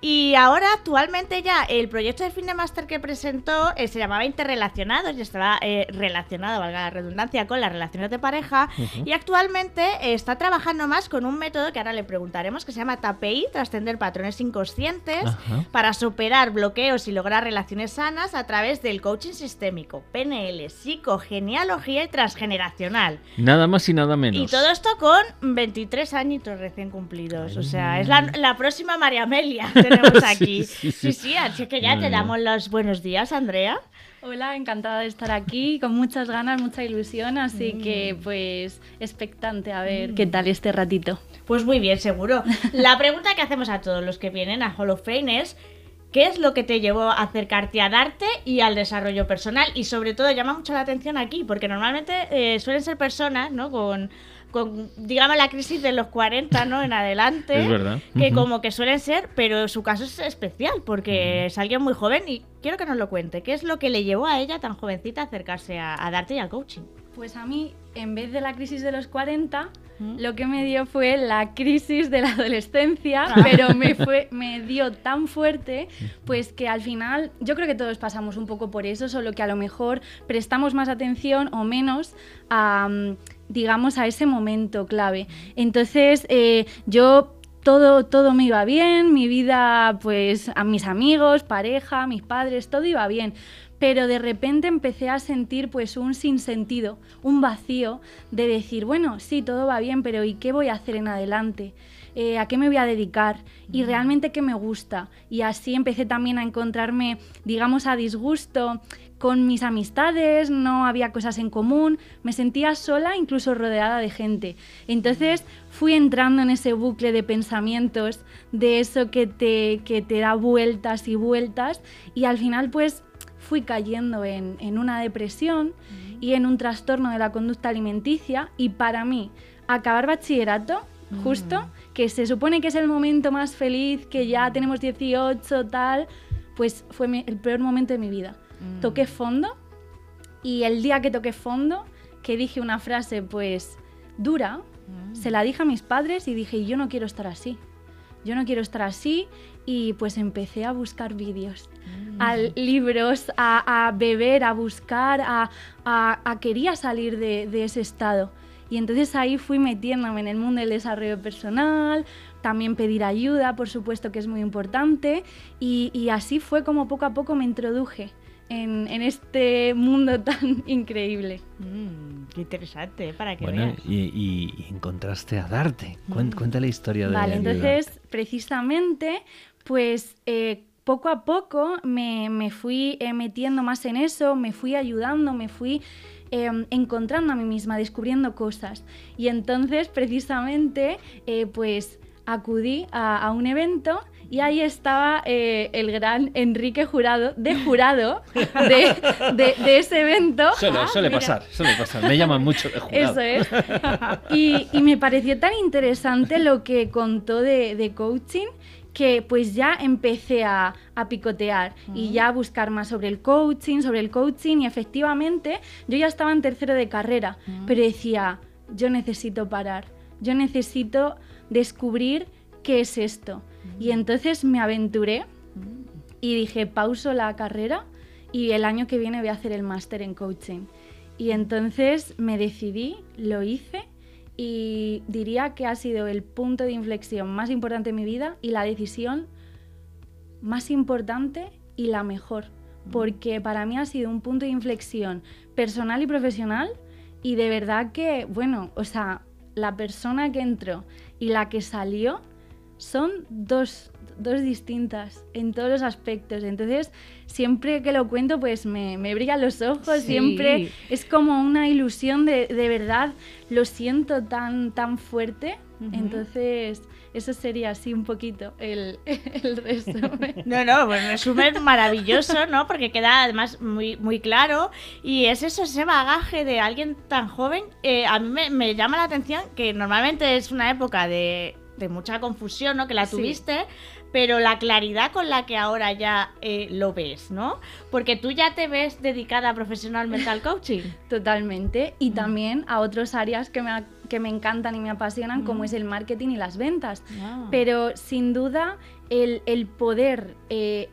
Y ahora, actualmente ya, el proyecto de fin de máster que presentó eh, se llamaba Interrelacionados y estaba eh, relacionado, valga la redundancia, con las relaciones de pareja. Y actualmente eh, está trabajando más con un método que ahora le preguntaremos, que se llama TAPEI, trascender patrones inconscientes, para superar bloqueos y lograr relaciones sanas a través del coaching sistémico, PNL, psicogenealogía y transgeneracional. Nada más y nada menos. Y todo esto con 23 añitos recién cumplidos. O sea, es la, la próxima María Amelia. tenemos aquí. Sí, sí, así que ya te damos los buenos días, Andrea. Hola, encantada de estar aquí, con muchas ganas, mucha ilusión, así mm. que pues expectante a ver qué tal este ratito. Pues muy bien, seguro. La pregunta que hacemos a todos los que vienen a Hall of Fame es ¿Qué es lo que te llevó a acercarte al arte y al desarrollo personal? Y sobre todo llama mucho la atención aquí, porque normalmente eh, suelen ser personas, ¿no? Con con, digamos, la crisis de los 40, ¿no? En adelante. Es verdad. Que como que suelen ser, pero su caso es especial, porque es alguien muy joven y quiero que nos lo cuente. ¿Qué es lo que le llevó a ella, tan jovencita, a acercarse a, darte y al coaching? Pues a mí, en vez de la crisis de los 40, lo que me dio fue la crisis de la adolescencia, ah. pero me, fue, me dio tan fuerte, pues que al final yo creo que todos pasamos un poco por eso, solo que a lo mejor prestamos más atención o menos a digamos, a ese momento clave. Entonces, eh, yo todo, todo me iba bien, mi vida, pues a mis amigos, pareja, mis padres, todo iba bien. Pero de repente empecé a sentir pues un sinsentido, un vacío de decir, bueno, sí, todo va bien, pero ¿y qué voy a hacer en adelante? Eh, a qué me voy a dedicar y realmente qué me gusta. Y así empecé también a encontrarme, digamos, a disgusto con mis amistades, no había cosas en común, me sentía sola, incluso rodeada de gente. Entonces fui entrando en ese bucle de pensamientos, de eso que te, que te da vueltas y vueltas, y al final pues fui cayendo en, en una depresión y en un trastorno de la conducta alimenticia, y para mí, acabar bachillerato, justo, que se supone que es el momento más feliz, que ya tenemos 18, tal, pues fue el peor momento de mi vida Mm. Toqué fondo y el día que toqué fondo, que dije una frase pues dura, mm. se la dije a mis padres y dije, yo no quiero estar así. Yo no quiero estar así y pues empecé a buscar vídeos, mm. a libros, a, beber, a buscar, a, quería salir de, ese estado. Y entonces ahí fui metiéndome en el mundo del desarrollo personal, también pedir ayuda, por supuesto que es muy importante, y, y así fue como poco a poco me introduje en, este mundo tan increíble. Mm, qué interesante, ¿eh? para que bueno, Y, encontraste a Darte. Mm. Cuenta la historia de Vale, entonces, precisamente, pues eh, poco a poco me, fui eh, metiendo más en eso, me fui ayudando, me fui em, encontrando a mí misma, descubriendo cosas. Y entonces, precisamente, pues acudí a, un evento y ahí estaba eh, el gran Enrique Jurado, de jurado de, ese evento. Suele, ah, pasar, suele pasar. Me llaman mucho de jurado. Eso es. Y, me pareció tan interesante lo que contó de, coaching que pues ya empecé a, picotear y ya a buscar más sobre el coaching, sobre el coaching y efectivamente yo ya estaba en tercero de carrera, pero decía, yo necesito parar, yo necesito descubrir qué es esto. Y entonces me aventuré y dije, pauso la carrera y el año que viene voy a hacer el máster en coaching. Y entonces me decidí, lo hice y diría que ha sido el punto de inflexión más importante en mi vida y la decisión más importante y la mejor. Porque para mí ha sido un punto de inflexión personal y profesional y de verdad que, bueno, o sea, la persona que entró y la que salió son dos, distintas en todos los aspectos. Entonces, siempre que lo cuento, pues me, me brillan los ojos, siempre es como una ilusión de, de verdad, lo siento tan, tan fuerte. Entonces, eso sería así un poquito el, el resumen. No, no, pues resumen maravilloso, ¿no? Porque queda además muy, muy claro. Y es eso, ese bagaje de alguien tan joven. Eh, a mí me, me, llama la atención que normalmente es una época de, de mucha confusión, ¿no? Que la tuviste. Pero la claridad con la que ahora ya eh, lo ves, ¿no? Porque tú ya te ves dedicada profesionalmente al coaching. Totalmente. Y también a otras áreas que me que me encantan y me apasionan, como es el marketing y las ventas. Ah. Pero sin duda el, poder eh,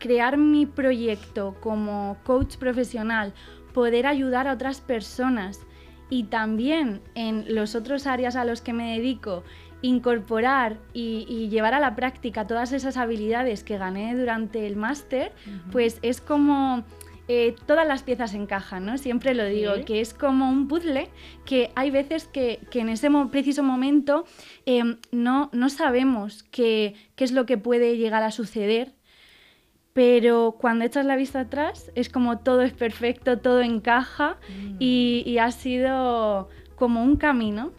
crear mi proyecto como coach profesional, poder ayudar a otras personas y también en los otros áreas a los que me dedico, incorporar y, llevar a la práctica todas esas habilidades que gané durante el máster, pues es como eh, todas las piezas encajan, ¿no? Siempre lo digo, que es como un puzzle que hay veces que, en ese preciso momento em, no, no sabemos qué, es lo que puede llegar a suceder, pero cuando echas la vista atrás es como todo es perfecto, todo encaja mm. y, ha sido como un camino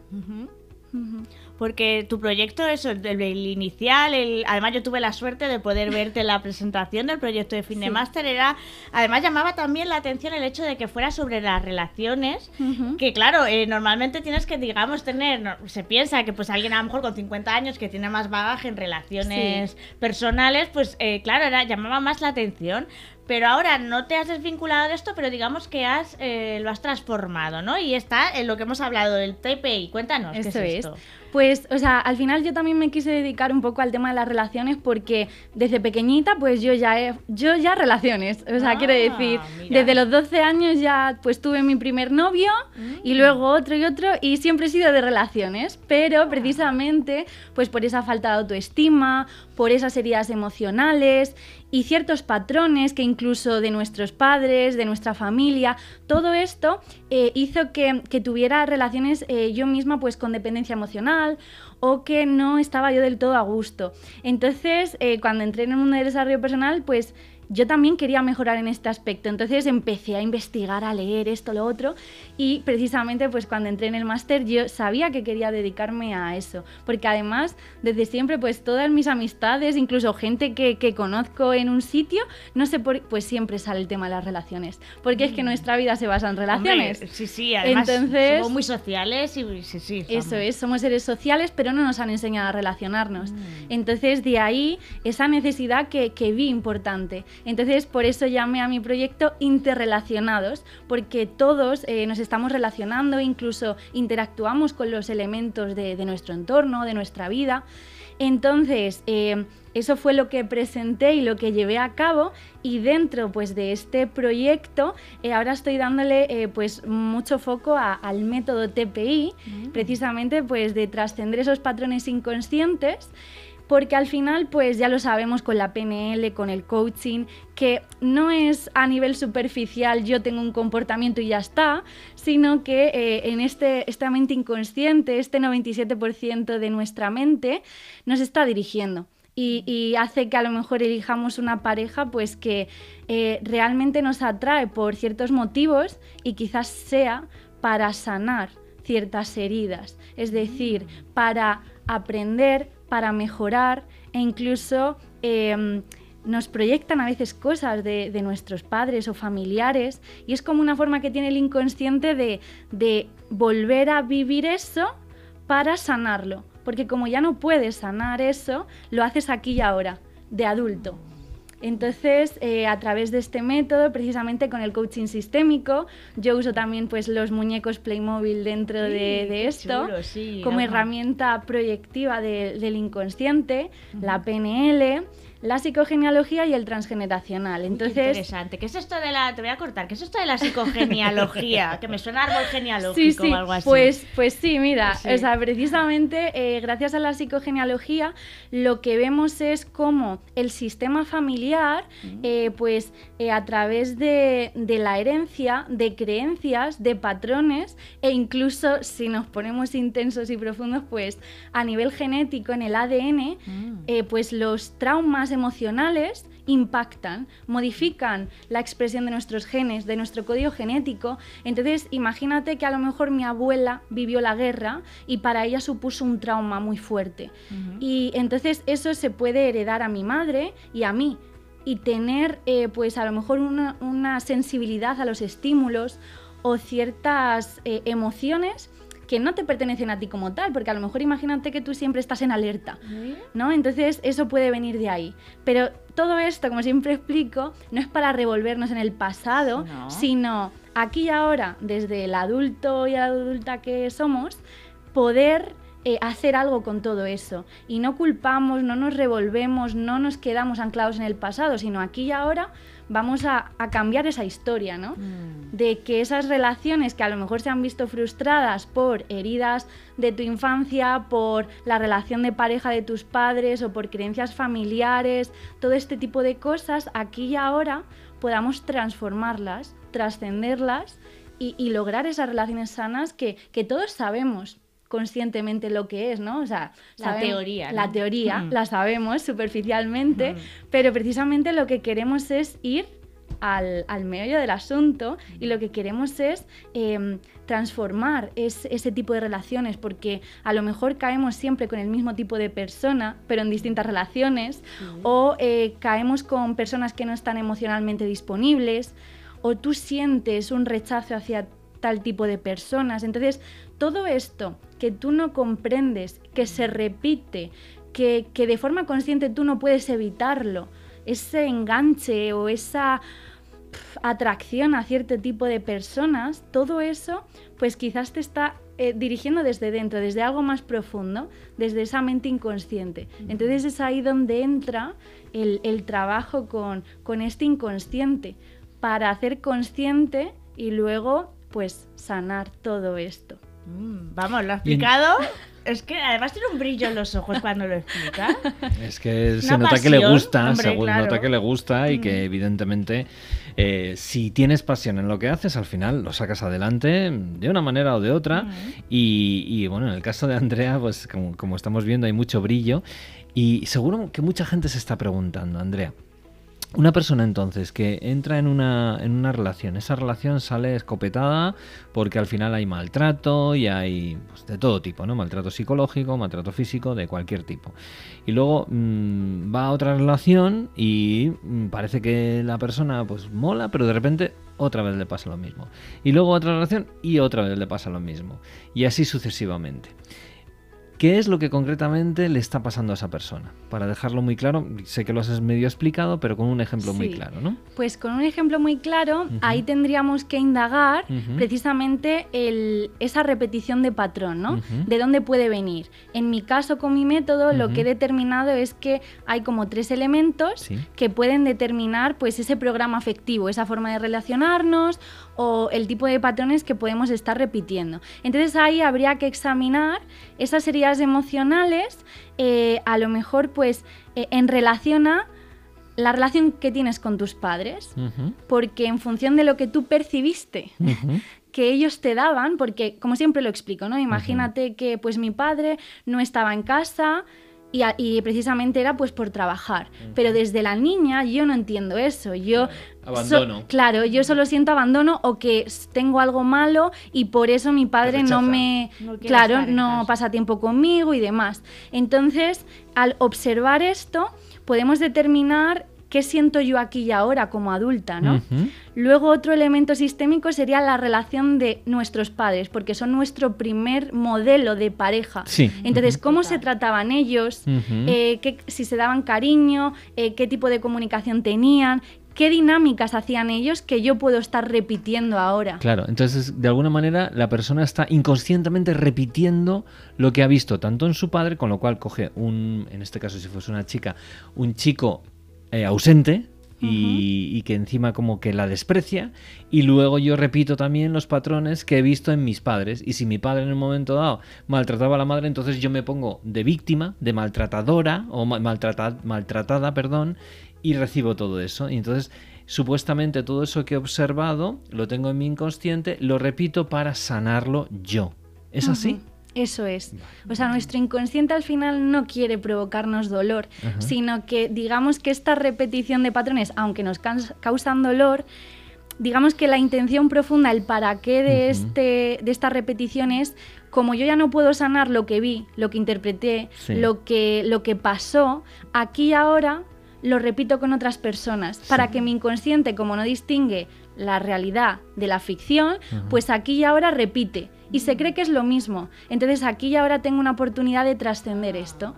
porque tu proyecto, es el, inicial, el, además yo tuve la suerte de poder verte la presentación del proyecto de Finemaster, era, además llamaba también la atención el hecho de que fuera sobre las relaciones, que claro, eh, normalmente tienes que, digamos, tener, se piensa que pues alguien a lo mejor con 50 años que tiene más bagaje en relaciones personales, pues eh, claro, era, llamaba más la atención, pero ahora no te has desvinculado de esto, pero digamos que has eh, lo has transformado, ¿no? Y está en lo que hemos hablado del TPI. Cuéntanos, ¿qué es esto? Pues, o sea, al final yo también me quise dedicar un poco al tema de las relaciones porque desde pequeñita, pues yo ya he, yo ya relaciones, o sea, quiero ah, decir, desde los 12 años ya pues tuve mi primer novio y mm. luego otro y otro y siempre he sido de relaciones, pero precisamente pues por esa falta de autoestima, por esas heridas emocionales y ciertos patrones que incluso de nuestros padres, de nuestra familia, todo esto eh, hizo que, tuviera relaciones eh, yo misma pues con dependencia emocional o que no estaba yo del todo a gusto. Entonces, eh, cuando entré en el mundo del desarrollo personal, pues yo también quería mejorar en este aspecto. Entonces empecé a investigar, a leer esto, lo otro. Y precisamente pues cuando entré en el máster yo sabía que quería dedicarme a eso. Porque además desde siempre pues todas mis amistades, incluso gente que, conozco en un sitio, no sé por pues siempre sale el tema de las relaciones. Porque es que mm. nuestra vida se basa en relaciones. sí, sí, además Entonces, somos muy sociales y sí, sí. Eso es, somos seres sociales pero no nos han enseñado a relacionarnos. Mm. Entonces de ahí esa necesidad que, que vi importante. Entonces, por eso llamé a mi proyecto Interrelacionados, porque todos eh, nos estamos relacionando, incluso interactuamos con los elementos de, nuestro entorno, de nuestra vida. Entonces, eh, eso fue lo que presenté y lo que llevé a cabo y dentro pues, de este proyecto eh, ahora estoy dándole pues, mucho foco al método TPI, mm. precisamente pues, de trascender esos patrones inconscientes porque al final, pues ya lo sabemos con la PNL, con el coaching, que no es a nivel superficial yo tengo un comportamiento y ya está, sino que eh, en este, esta mente inconsciente, este 97% de nuestra mente, nos está dirigiendo. Y, hace que a lo mejor elijamos una pareja pues que eh, realmente nos atrae por ciertos motivos y quizás sea para sanar ciertas heridas, es decir, para aprender para mejorar e incluso em, nos proyectan a veces cosas de, nuestros padres o familiares y es como una forma que tiene el inconsciente de, de volver a vivir eso para sanarlo, porque como ya no puedes sanar eso, lo haces aquí y ahora, de adulto. Entonces, eh, a través de este método, precisamente con el coaching sistémico, yo uso también pues, los muñecos Playmobil dentro de, esto como herramienta proyectiva del inconsciente, la PNL la psicogenealogía y el transgeneracional. Entonces, qué interesante. ¿Qué es esto de la te voy a cortar? ¿Qué es esto de la psicogenealogía? que me suena árbol genealógico o algo así. Pues pues sí, mira, o sea, precisamente eh, gracias a la psicogenealogía lo que vemos es cómo el sistema familiar mm. eh, pues eh, a través de, de la herencia, de creencias, de patrones e incluso si nos ponemos intensos y profundos, pues a nivel genético en el ADN, mm. pues los traumas emocionales impactan, modifican la expresión de nuestros genes, de nuestro código genético. Entonces, imagínate que a lo mejor mi abuela vivió la guerra y para ella supuso un trauma muy fuerte. Y entonces eso se puede heredar a mi madre y a mí. Y tener, eh, pues a lo mejor una, sensibilidad a los estímulos o ciertas eh, emociones que no te pertenecen a ti como tal, porque a lo mejor imagínate que tú siempre estás en alerta, ¿no? Entonces eso puede venir de ahí. Pero todo esto, como siempre explico, no es para revolvernos en el pasado, sino aquí y ahora, desde el adulto y la adulta que somos, poder eh, hacer algo con todo eso. Y no culpamos, no nos revolvemos, no nos quedamos anclados en el pasado, sino aquí y ahora vamos a, cambiar esa historia, ¿no? Mm. De que esas relaciones que a lo mejor se han visto frustradas por heridas de tu infancia, por la relación de pareja de tus padres o por creencias familiares, todo este tipo de cosas, aquí y ahora podamos transformarlas, trascenderlas y, lograr esas relaciones sanas que, todos sabemos conscientemente lo que es, ¿no? O sea, la teoría. La teoría, mm. la sabemos superficialmente, mm. pero precisamente lo que queremos es ir al, al, meollo del asunto y lo que queremos es em, transformar ese tipo de relaciones porque a lo mejor caemos siempre con el mismo tipo de persona pero en distintas relaciones o eh, caemos con personas que no están emocionalmente disponibles o tú sientes un rechazo hacia tal tipo de personas. Entonces, todo esto que tú no comprendes, que se repite, que, de forma consciente tú no puedes evitarlo, ese enganche o esa atracción a cierto tipo de personas, todo eso, pues quizás te está eh, dirigiendo desde dentro, desde algo más profundo, desde esa mente inconsciente. Entonces es ahí donde entra el, trabajo con, con este inconsciente, para hacer consciente y luego pues sanar todo esto. Mm, vamos, lo ha explicado. Es que además tiene un brillo en los ojos cuando lo explica. Es que se nota que le gusta, se nota que le gusta y que mm. evidentemente eh, si tienes pasión en lo que haces, al final lo sacas adelante de una manera o de otra. Mm. Y, bueno, en el caso de Andrea, pues como, como estamos viendo hay mucho brillo y seguro que mucha gente se está preguntando, Andrea. Una persona entonces que entra en una, en una relación, esa relación sale escopetada porque al final hay maltrato y hay pues, de todo tipo, ¿no? Maltrato psicológico, maltrato físico, de cualquier tipo. Y luego mm, va a otra relación y mm, parece que la persona pues mola, pero de repente otra vez le pasa lo mismo. Y luego otra relación y otra vez le pasa lo mismo. Y así sucesivamente. ¿Qué es lo que concretamente le está pasando a esa persona? Para dejarlo muy claro, sé que lo has medio explicado, pero con un ejemplo muy claro, ¿no? Pues con un ejemplo muy claro, ahí tendríamos que indagar precisamente esa repetición de patrón, ¿no? De dónde puede venir. En mi caso, con mi método, lo que he determinado es que hay como tres elementos que pueden determinar pues ese programa afectivo, esa forma de relacionarnos o el tipo de patrones que podemos estar repitiendo. Entonces ahí habría que examinar, esa sería heridas emocionales, eh, a lo mejor pues eh, en relación a la relación que tienes con tus padres, porque en función de lo que tú percibiste, que ellos te daban, porque como siempre lo explico, ¿no? Imagínate que pues mi padre no estaba en casa y, precisamente era pues por trabajar, pero desde la niña yo no entiendo eso, yo abandono. claro, yo solo siento abandono o que tengo algo malo y por eso mi padre no me claro, no pasa tiempo conmigo y demás. Entonces, al observar esto, podemos determinar ¿qué siento yo aquí y ahora como adulta? ¿no? Luego otro elemento sistémico sería la relación de nuestros padres, porque son nuestro primer modelo de pareja. Entonces, ¿cómo se trataban ellos? Eh, si se daban cariño, eh, qué tipo de comunicación tenían, qué dinámicas hacían ellos que yo puedo estar repitiendo ahora. Claro, entonces de alguna manera la persona está inconscientemente repitiendo lo que ha visto tanto en su padre, con lo cual coge un, en este caso si fuese una chica, un chico eh, ausente y, que encima como que la desprecia. Y luego yo repito también los patrones que he visto en mis padres. Y si mi padre en un momento dado maltrataba a la madre entonces yo me pongo de víctima de maltratadora o maltratada perdón y recibo todo eso. Y entonces supuestamente todo eso que he observado lo tengo en mi inconsciente lo repito para sanarlo yo. ¿es así? Eso es. O sea, nuestro inconsciente al final no quiere provocarnos dolor, sino que digamos que esta repetición de patrones, aunque nos causan dolor, digamos que la intención profunda, el para qué de, este, de esta repetición es, como yo ya no puedo sanar lo que vi, lo que interpreté, lo, que, lo que pasó, aquí y ahora lo repito con otras personas, para que mi inconsciente, como no distingue la realidad de la ficción, pues aquí y ahora repite y se cree que es lo mismo. Entonces aquí y ahora tengo una oportunidad de trascender esto.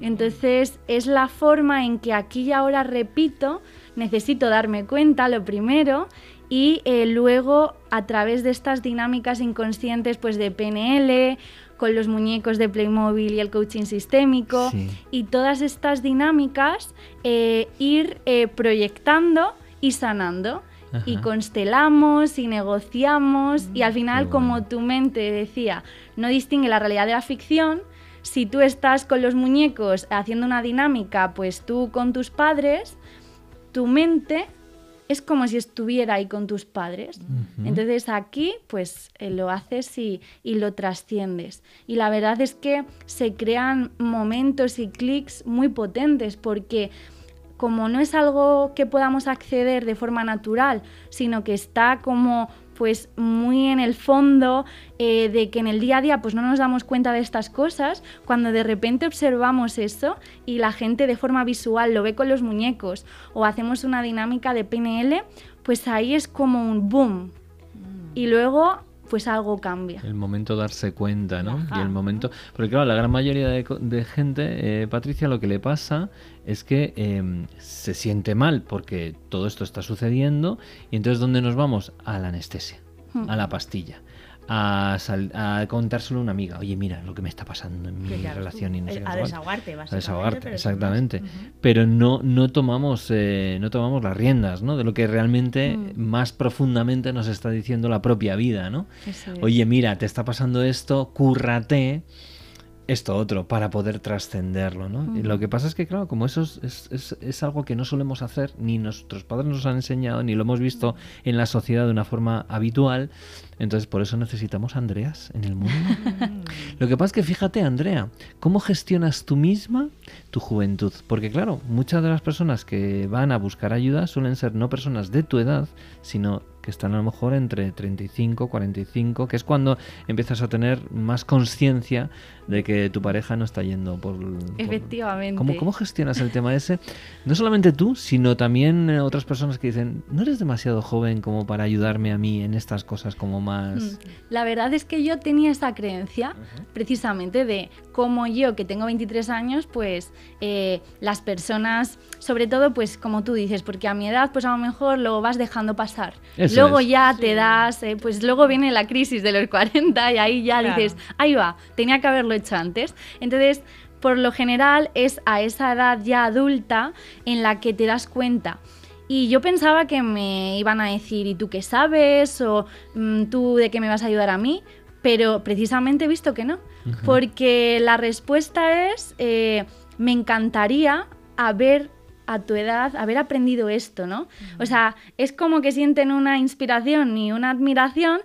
Entonces es la forma en que aquí y ahora repito, necesito darme cuenta lo primero y eh, luego a través de estas dinámicas inconscientes pues de PNL, con los muñecos de Playmobil y el coaching sistémico y todas estas dinámicas eh, ir eh, proyectando y sanando y constelamos y negociamos y al final, como tu mente decía, no distingue la realidad de la ficción, si tú estás con los muñecos haciendo una dinámica, pues tú con tus padres, tu mente es como si estuviera ahí con tus padres. Entonces aquí pues eh, lo haces y, y, lo trasciendes. Y la verdad es que se crean momentos y clics muy potentes porque como no es algo que podamos acceder de forma natural, sino que está como pues muy en el fondo eh, de que en el día a día pues no nos damos cuenta de estas cosas, cuando de repente observamos eso y la gente de forma visual lo ve con los muñecos o hacemos una dinámica de PNL, pues ahí es como un boom. Y luego pues algo cambia. El momento de darse cuenta, ¿no? Y el momento... Porque claro, la gran mayoría de, gente, eh, Patricia, lo que le pasa es que em, se siente mal porque todo esto está sucediendo y entonces ¿dónde nos vamos? A la anestesia, hmm. a la pastilla a, a, contárselo a una amiga. Oye, mira lo que me está pasando en mi relación. Y no sé a desahogarte, A desahogarte, exactamente. Pero no, no, tomamos, eh, no tomamos las riendas ¿no? de lo que realmente mm. más profundamente nos está diciendo la propia vida. ¿no? Oye, mira, te está pasando esto, cúrrate esto otro para poder trascenderlo. ¿no? Lo que pasa es que, claro, como eso es, es, es, algo que no solemos hacer, ni nuestros padres nos han enseñado, ni lo hemos visto en la sociedad de una forma habitual, entonces por eso necesitamos Andreas en el mundo. lo que pasa es que fíjate, Andrea, ¿cómo gestionas tú misma tu juventud? Porque, claro, muchas de las personas que van a buscar ayuda suelen ser no personas de tu edad, sino que están a lo mejor entre 35, 45, que es cuando empiezas a tener más conciencia de que tu pareja no está yendo por... Efectivamente. ¿Cómo, ¿Cómo, gestionas el tema ese? No solamente tú, sino también eh, otras personas que dicen, no eres demasiado joven como para ayudarme a mí en estas cosas como más... Mm. La verdad es que yo tenía esa creencia precisamente de como yo, que tengo 23 años, pues eh, las personas, sobre todo, pues como tú dices, porque a mi edad, pues a lo mejor lo vas dejando pasar luego ya te das, eh, pues luego viene la crisis de los 40 y ahí ya dices, ahí va, tenía que haberlo hecho antes. Entonces, por lo general es a esa edad ya adulta en la que te das cuenta. Y yo pensaba que me iban a decir, ¿y tú qué sabes? ¿O mm, tú de qué me vas a ayudar a mí? pero precisamente he visto que no, porque la respuesta es, eh, me encantaría haber a tu edad haber aprendido esto, ¿no? O sea, es como que sienten una inspiración y una admiración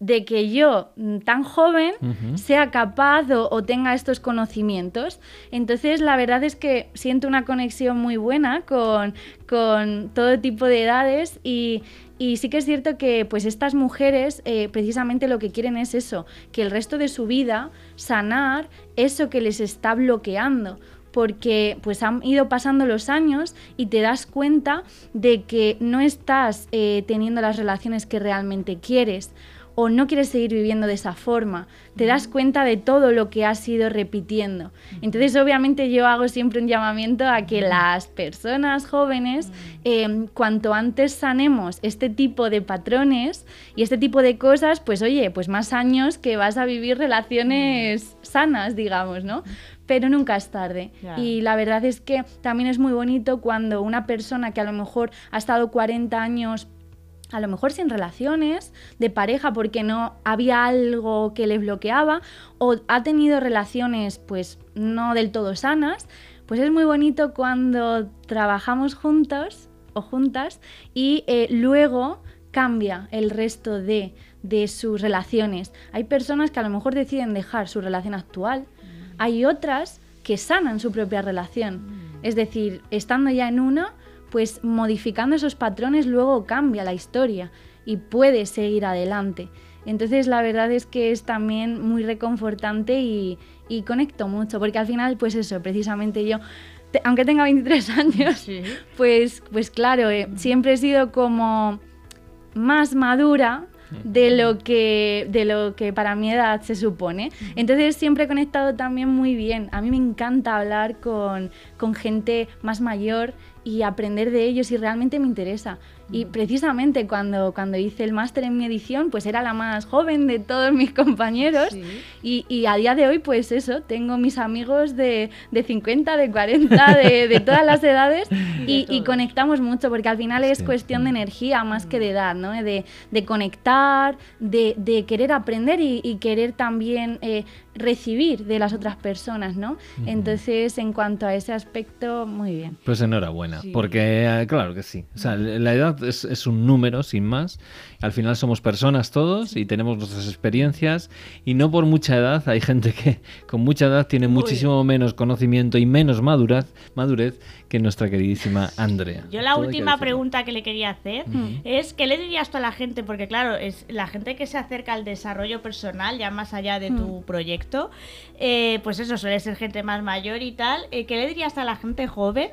de que yo, mm, tan joven, sea capaz o, tenga estos conocimientos. Entonces, la verdad es que siento una conexión muy buena con, todo tipo de edades y, sí que es cierto que pues estas mujeres eh, precisamente lo que quieren es eso, que el resto de su vida sanar eso que les está bloqueando. Porque pues han ido pasando los años y te das cuenta de que no estás eh, teniendo las relaciones que realmente quieres o no quieres seguir viviendo de esa forma, te das cuenta de todo lo que has ido repitiendo. Entonces, obviamente yo hago siempre un llamamiento a que las personas jóvenes, em, cuanto antes sanemos este tipo de patrones y este tipo de cosas, pues oye, pues más años que vas a vivir relaciones sanas, digamos, ¿no? pero nunca es tarde. Y la verdad es que también es muy bonito cuando una persona que a lo mejor ha estado 40 años a lo mejor sin relaciones de pareja porque no había algo que le bloqueaba o ha tenido relaciones pues no del todo sanas, pues es muy bonito cuando trabajamos juntos o juntas y eh, luego cambia el resto de, de, sus relaciones. Hay personas que a lo mejor deciden dejar su relación actual, hay otras que sanan su propia relación. Mm. Es decir, estando ya en una, pues modificando esos patrones luego cambia la historia y puede seguir adelante. Entonces la verdad es que es también muy reconfortante y, conecto mucho, porque al final pues eso, precisamente yo, aunque tenga 23 años, pues, pues claro, eh, siempre he sido como más madura de lo que de lo que para mi edad se supone. Entonces siempre he conectado también muy bien. A mí me encanta hablar con, con gente más mayor y aprender de ellos y realmente me interesa. Y precisamente cuando, cuando hice el máster en mi edición, pues era la más joven de todos mis compañeros. Y, y, a día de hoy, pues eso, tengo mis amigos de, de 50, de 40, de, de todas las edades y, y, conectamos mucho porque al final es cuestión de energía más que de mm. edad, ¿no? De, de conectar, de, de, querer aprender y, querer también eh, recibir de las otras personas, ¿no? Entonces, en cuanto a ese aspecto, muy bien. Pues enhorabuena, porque eh, claro que sí. O sea, la edad es, un número sin más. Al final somos personas todos y tenemos nuestras experiencias y no por mucha edad, hay gente que con mucha edad tiene muchísimo menos conocimiento y menos madurez, madurez que nuestra queridísima Andrea. Yo la última pregunta que le quería hacer es ¿qué le dirías tú a la gente? Porque claro, es la gente que se acerca al desarrollo personal, ya más allá de tu proyecto, eh, pues eso suele ser gente más mayor y tal. Eh, ¿Qué le dirías a la gente joven?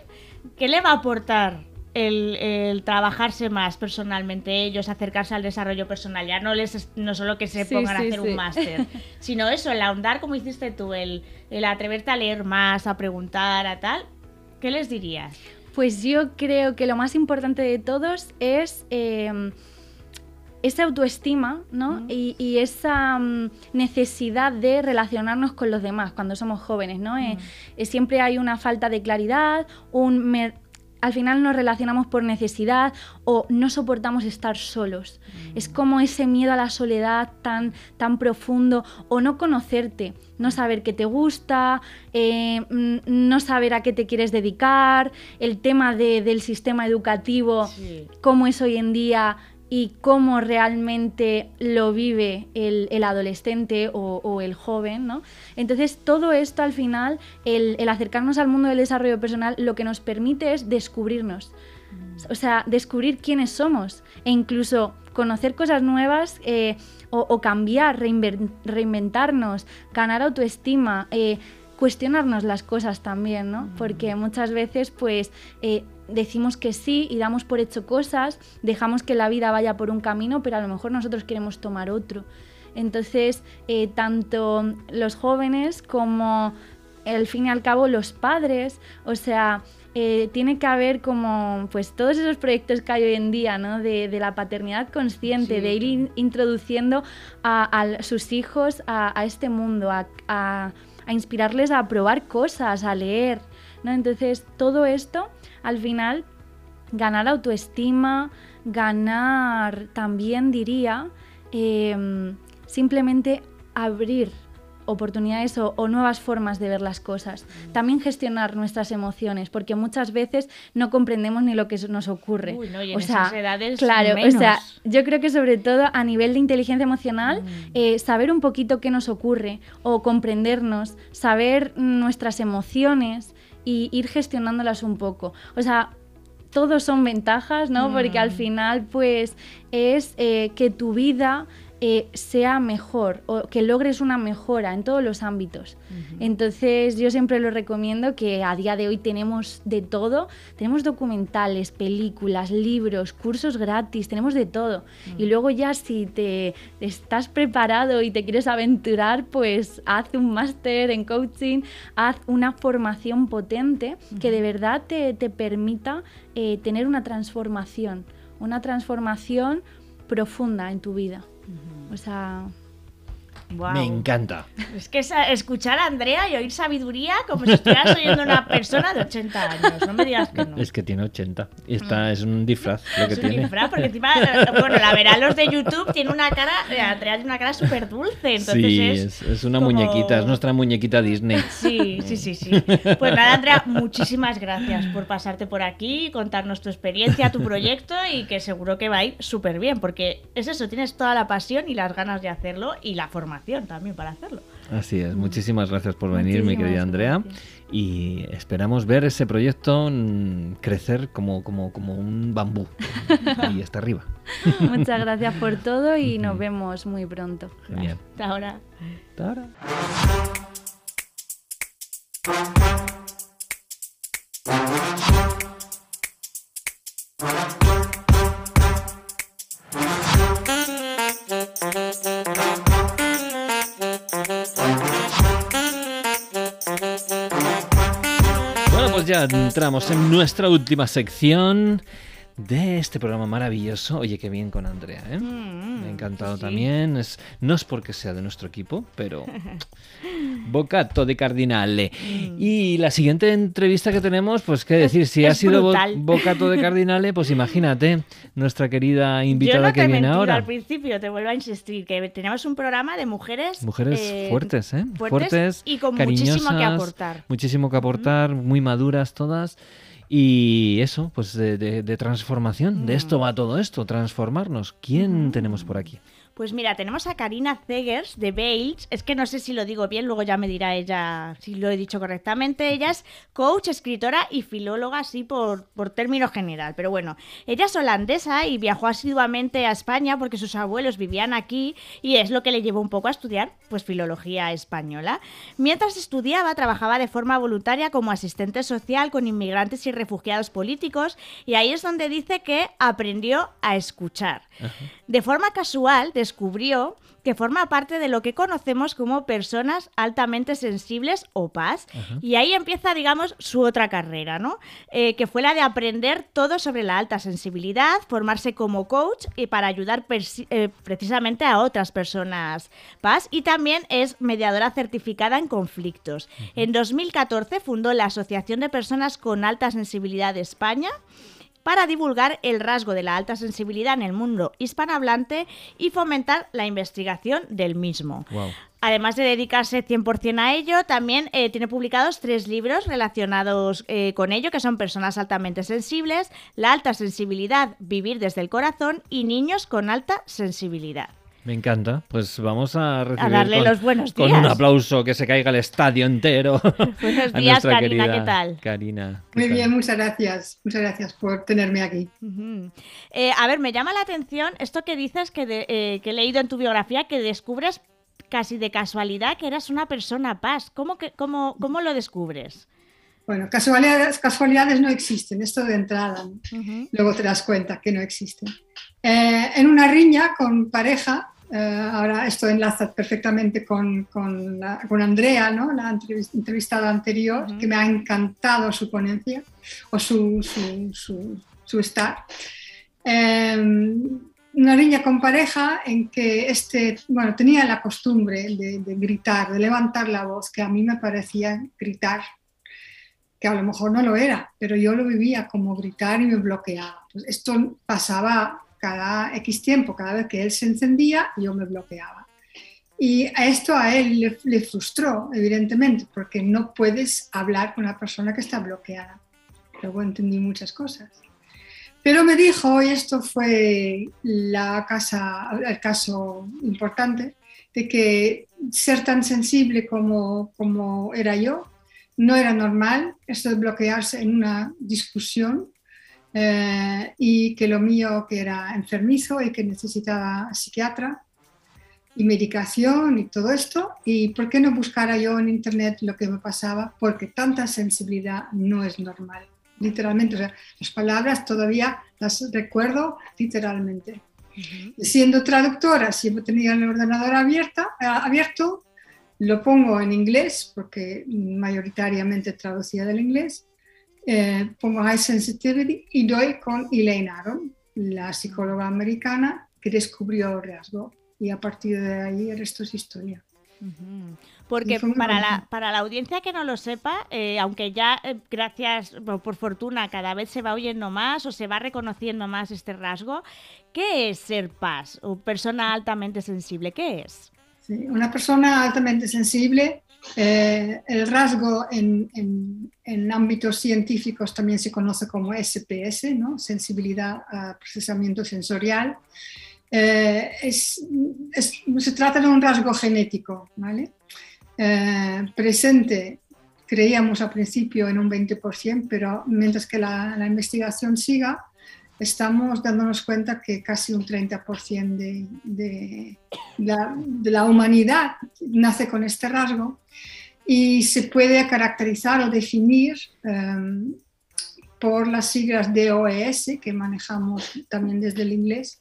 ¿Qué le va a aportar el, trabajarse más personalmente ellos, acercarse al desarrollo personal, ya no les no solo que se pongan a hacer un máster, sino eso, el ahondar como hiciste tú, el, el atreverte a leer más, a preguntar, a tal, ¿qué les dirías? Pues yo creo que lo más importante de todos es em, esa autoestima ¿no? y, esa mm, necesidad de relacionarnos con los demás cuando somos jóvenes. ¿no? Eh, eh, siempre hay una falta de claridad, un al final nos relacionamos por necesidad o no soportamos estar solos. Es mm. como ese miedo a la soledad tan, tan profundo o no conocerte, no saber qué te gusta, eh, mm, no saber a qué te quieres dedicar, el tema del sistema educativo, cómo es hoy en día y cómo realmente lo vive el, adolescente o, el joven, ¿no? Entonces, todo esto al final, el, acercarnos al mundo del desarrollo personal, lo que nos permite es descubrirnos. O sea, descubrir quiénes somos e incluso conocer cosas nuevas eh, o, cambiar, reinventarnos, ganar autoestima, eh, cuestionarnos las cosas también, ¿no? Porque muchas veces, pues, eh, decimos que sí y damos por hecho cosas, dejamos que la vida vaya por un camino, pero a lo mejor nosotros queremos tomar otro. Entonces, eh, tanto los jóvenes como, al fin y al cabo, los padres, o sea, eh, tiene que haber como pues todos esos proyectos que hay hoy en día, ¿no? De, la paternidad consciente, de ir introduciendo a, sus hijos a, este mundo, a, a, inspirarles a probar cosas, a leer, ¿no? Entonces, todo esto al final ganar autoestima, ganar también diría em, simplemente abrir oportunidades o, nuevas formas de ver las cosas. También gestionar nuestras emociones, porque muchas veces no comprendemos ni lo que nos ocurre. o sea, claro, o sea, yo creo que sobre todo a nivel de inteligencia emocional, mm. eh, saber un poquito qué nos ocurre o comprendernos, saber nuestras emociones y ir gestionándolas un poco. O sea, todos son ventajas, ¿no? Porque al mm. final, pues, es eh, que tu vida eh, sea mejor o que logres una mejora en todos los ámbitos. Entonces yo siempre lo recomiendo que a día de hoy tenemos de todo, tenemos documentales, películas, libros, cursos gratis, tenemos de todo. Y luego ya si te estás preparado y te quieres aventurar, pues haz un máster en coaching, haz una formación potente que de verdad te, permita eh, tener una transformación, una transformación profunda en tu vida. O sea, me encanta. Es que escuchar a Andrea y oír sabiduría como si estuvieras oyendo a una persona de 80 años. No me digas que no. Es que tiene 80. Y está, mm. es un disfraz lo que es tiene. un disfraz, porque encima, bueno, la verán los de YouTube, tiene una cara, eh, Andrea tiene una cara súper dulce. Entonces sí, es, es, una muñequita, es nuestra muñequita Disney. Sí, sí, sí, sí. Pues nada, Andrea, muchísimas gracias por pasarte por aquí, contarnos tu experiencia, tu proyecto y que seguro que va a ir súper bien, porque es eso, tienes toda la pasión y las ganas de hacerlo y la formación también para hacerlo. Así es, muchísimas gracias por venir, mi querida Andrea. Y esperamos ver ese proyecto crecer como, como, como un bambú y hasta arriba. Muchas gracias por todo y nos vemos muy pronto. Genial. Hasta ahora. Hasta ahora. Entramos en nuestra última sección de este programa maravilloso. Oye, qué bien con Andrea, ¿eh? Mm, Me ha encantado también. Es, no es porque sea de nuestro equipo, pero Bocato de Cardinale. Mm. Y la siguiente entrevista que tenemos, pues qué decir, si ha sido Bocato de Cardinale, pues imagínate nuestra querida invitada que viene ahora. Al principio te vuelvo a insistir que tenemos un programa de mujeres mujeres eh, fuertes, ¿eh? Fuertes, y con muchísimo que aportar. Muchísimo que aportar, muy maduras todas. Y eso, pues de, transformación. De esto mm. va todo esto, transformarnos. ¿Quién tenemos por aquí? Pues mira, tenemos a Karina Zegers de Bales. Es que no sé si lo digo bien, luego ya me dirá ella si lo he dicho correctamente. Ella es coach, escritora y filóloga, así por, por término general. Pero bueno, ella es holandesa y viajó asiduamente a España porque sus abuelos vivían aquí y es lo que le llevó un poco a estudiar pues filología española. Mientras estudiaba, trabajaba de forma voluntaria como asistente social con inmigrantes y refugiados políticos y ahí es donde dice que aprendió a escuchar. De forma casual, descubrió que forma parte de lo que conocemos como personas altamente sensibles o PAS. Y ahí empieza, digamos, su otra carrera, ¿no? Eh, que fue la de aprender todo sobre la alta sensibilidad, formarse como coach y para ayudar eh, precisamente a otras personas PAS. Y también es mediadora certificada en conflictos. En 2014 fundó la Asociación de Personas con Alta Sensibilidad de España para divulgar el rasgo de la alta sensibilidad en el mundo hispanohablante y fomentar la investigación del mismo. Además de dedicarse 100% a ello, también eh, tiene publicados tres libros relacionados eh, con ello, que son Personas altamente sensibles, La alta sensibilidad, Vivir desde el corazón y Niños con alta sensibilidad. Me encanta. Pues vamos a recibir darle los buenos días. con un aplauso que se caiga el estadio entero. buenos días, Karina. ¿Qué tal? Karina. Muy bien, muchas gracias. Muchas gracias por tenerme aquí. Eh, a ver, me llama la atención esto que dices que, eh, que he leído en tu biografía que descubres casi de casualidad que eras una persona paz. ¿Cómo, que, cómo, cómo lo descubres? Bueno, casualidades, casualidades no existen, esto de entrada. Luego te das cuenta que no existen. Eh, en una riña con pareja, eh, ahora esto enlaza perfectamente con, con, Andrea, ¿no? la entrevistada anterior, que me ha encantado su ponencia o su, su, su, estar. Em, una niña con pareja en que este, bueno, tenía la costumbre de, gritar, de levantar la voz, que a mí me parecía gritar, que a lo mejor no lo era, pero yo lo vivía como gritar y me bloqueaba. Pues esto pasaba cada X tiempo, cada vez que él se encendía, yo me bloqueaba. Y esto a él le, frustró, evidentemente, porque no puedes hablar con una persona que está bloqueada. Luego entendí muchas cosas. Pero me dijo, y esto fue la casa, el caso importante, de que ser tan sensible como, como era yo no era normal, esto de bloquearse en una discusión eh, y que lo mío que era enfermizo y que necesitaba psiquiatra y medicación y todo esto. ¿Y por qué no buscara yo en internet lo que me pasaba? Porque tanta sensibilidad no es normal. Literalmente, o sea, las palabras todavía las recuerdo literalmente. Siendo traductora, siempre tenía el ordenador abierta, eh, abierto, lo pongo en inglés, porque mayoritariamente traducía del inglés, eh, pongo High Sensitivity y doy con Elaine Aron, la psicóloga americana que descubrió el rasgo y a partir de ahí el resto es historia. Porque para la, para la audiencia que no lo sepa, eh, aunque ya eh, gracias, por, fortuna, cada vez se va oyendo más o se va reconociendo más este rasgo, ¿qué es ser paz o persona altamente sensible? ¿Qué es? una persona altamente sensible, eh, el rasgo en, en, en, ámbitos científicos también se conoce como SPS, ¿no? sensibilidad a procesamiento sensorial. Eh, es, se trata de un rasgo genético, ¿vale? Eh, presente, creíamos al principio en un 20%, pero mientras que la, la investigación siga, estamos dándonos cuenta que casi un 30% de, de, la, de, la, humanidad nace con este rasgo y se puede caracterizar o definir um, por las siglas DOES que manejamos también desde el inglés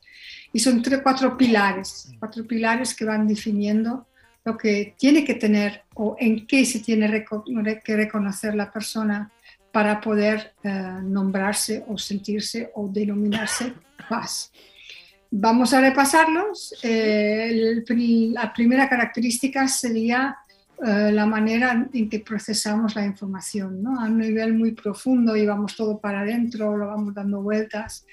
y son tres, cuatro pilares, cuatro pilares que van definiendo lo que tiene que tener o en qué se tiene que reconocer la persona para poder eh, nombrarse o sentirse o denominarse paz. Vamos a repasarlos. Eh, la primera característica sería eh, la manera en que procesamos la información, ¿no? a un nivel muy profundo y todo para adentro, lo vamos dando vueltas.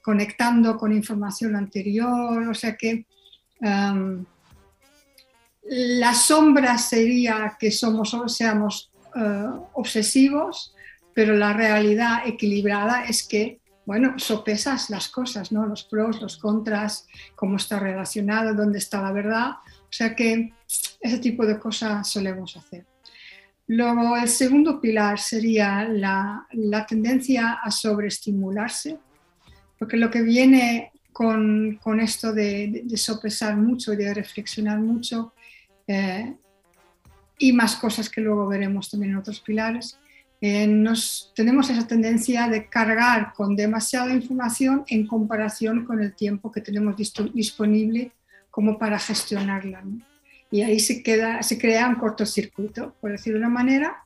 Conectando con información anterior, o sea que um, la sombra sería que somos o seamos uh, obsesivos, pero la realidad equilibrada es que, bueno, sopesas las cosas, ¿no? Los pros, los contras, cómo está relacionado, dónde está la verdad. O sea que ese tipo de cosas solemos hacer. Luego, el segundo pilar sería la, la tendencia a sobreestimularse, porque lo que viene con, con esto de, de, sopesar mucho y de reflexionar mucho, eh, y más cosas que luego veremos también en otros pilares, eh, nos, tenemos esa tendencia de cargar con demasiada información en comparación con el tiempo que tenemos disponible como para gestionarla. ¿no? Y ahí se, queda, se crea un cortocircuito, por decirlo de una manera,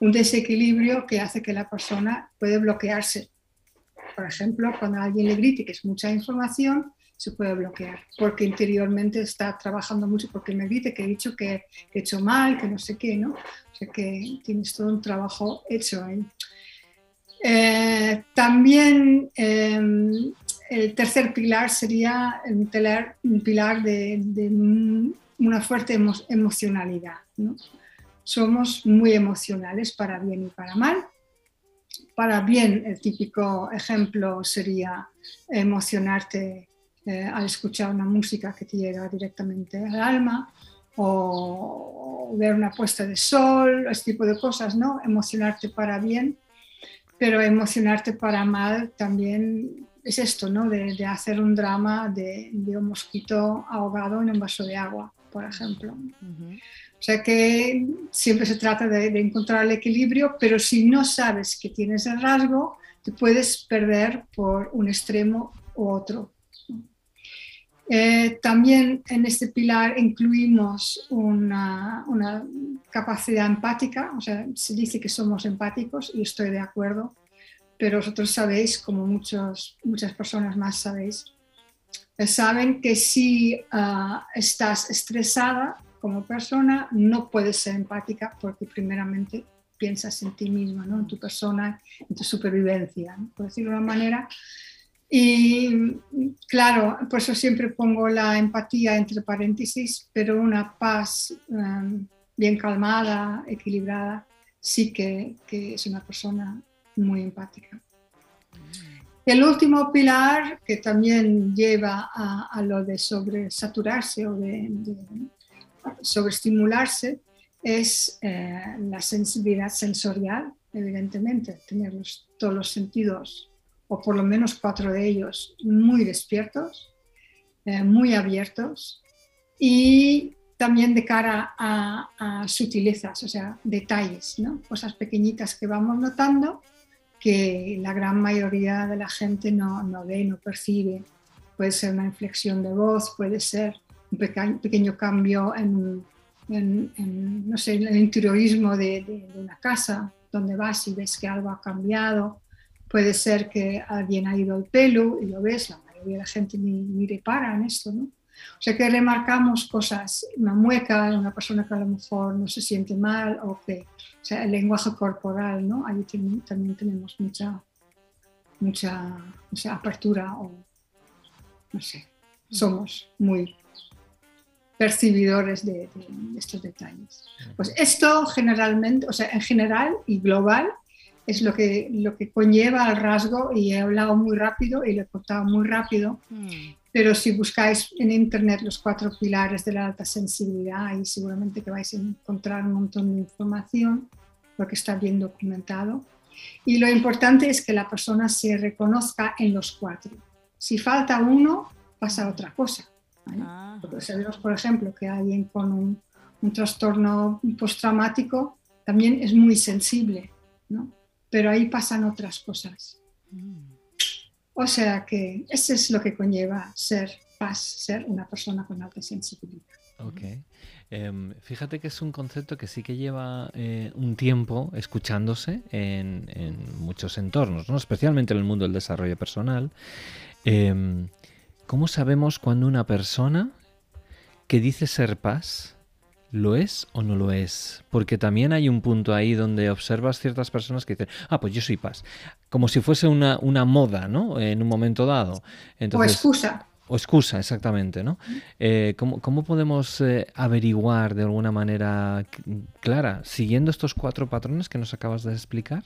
un desequilibrio que hace que la persona puede bloquearse por ejemplo, cuando alguien le grite que es mucha información, se puede bloquear, porque interiormente está trabajando mucho, porque me grite que he dicho que, he hecho mal, que no sé qué, ¿no? O sea que tienes todo un trabajo hecho ahí. Eh, también em, el tercer pilar sería un pilar, de, una fuerte emocionalidad. ¿no? Somos muy emocionales para bien y para mal para bien, el típico ejemplo sería emocionarte eh, al escuchar una música que te llega directamente al alma o ver una puesta de sol, ese tipo de cosas, ¿no? Emocionarte para bien, pero emocionarte para mal también es esto, ¿no? De, hacer un drama de, un mosquito ahogado en un vaso de agua, por ejemplo. O sea que siempre se trata de, encontrar el equilibrio, pero si no sabes que tienes el rasgo, te puedes perder por un extremo u otro. Eh, también en este pilar incluimos una, una, capacidad empática, o sea, se dice que somos empáticos y estoy de acuerdo, pero vosotros sabéis, como muchos, muchas personas más sabéis, eh, saben que si uh, estás estresada, como persona no puedes ser empática porque primeramente piensas en ti misma, ¿no? en tu persona, en tu supervivencia, por decirlo de una manera. Y claro, por eso siempre pongo la empatía entre paréntesis, pero una paz em, bien calmada, equilibrada, sí que, es una persona muy empática. El último pilar que también lleva a, lo de sobresaturarse o de, de sobreestimularse es eh, la sensibilidad sensorial, evidentemente, tener todos los sentidos o por lo menos cuatro de ellos, muy despiertos, eh, muy abiertos y también de cara a, sutilezas, o sea, detalles, ¿no? cosas pequeñitas que vamos notando que la gran mayoría de la gente no, no ve, no percibe. Puede ser una inflexión de voz, puede ser un pequeño, cambio en, no sé, en el interiorismo de, de, una casa, donde vas y ves que algo ha cambiado, Puede ser que alguien ha ido al pelo y lo ves, la mayoría de la gente ni, ni repara en esto, ¿no? O sea que remarcamos cosas, una mueca, una persona que a lo mejor no se siente mal o que, o sea, el lenguaje corporal, ¿no? Ahí también tenemos mucha, mucha, apertura o, no sé, somos muy percibidores de, de, estos detalles. Pues esto generalmente, o sea, en general y global, es lo que, lo que conlleva al rasgo y he hablado muy rápido y lo he cortado muy rápido. Mm. Pero si buscáis en internet los cuatro pilares de la alta sensibilidad, ahí seguramente que vais a encontrar un montón de información, porque está bien documentado. Y lo importante es que la persona se reconozca en los cuatro. Si falta uno, pasa otra cosa. Ah. Porque sabemos, por ejemplo, que alguien con un, un trastorno postraumático también es muy sensible. ¿no? Pero ahí pasan otras cosas. O sea que eso es lo que conlleva ser paz, ser una persona con alta sensibilidad. Ok. Em, fíjate que es un concepto que sí que lleva eh, un tiempo escuchándose en, muchos entornos, ¿no? especialmente en el mundo del desarrollo personal. Em, ¿Cómo sabemos cuando una persona que dice ser paz ¿Lo es o no lo es? Porque también hay un punto ahí donde observas ciertas personas que dicen, ah, pues yo soy paz. Como si fuese una, una moda, ¿no? En un momento dado. o excusa. O excusa, exactamente, ¿no? Eh, ¿cómo, podemos eh, averiguar de alguna manera clara, siguiendo estos cuatro patrones que nos acabas de explicar?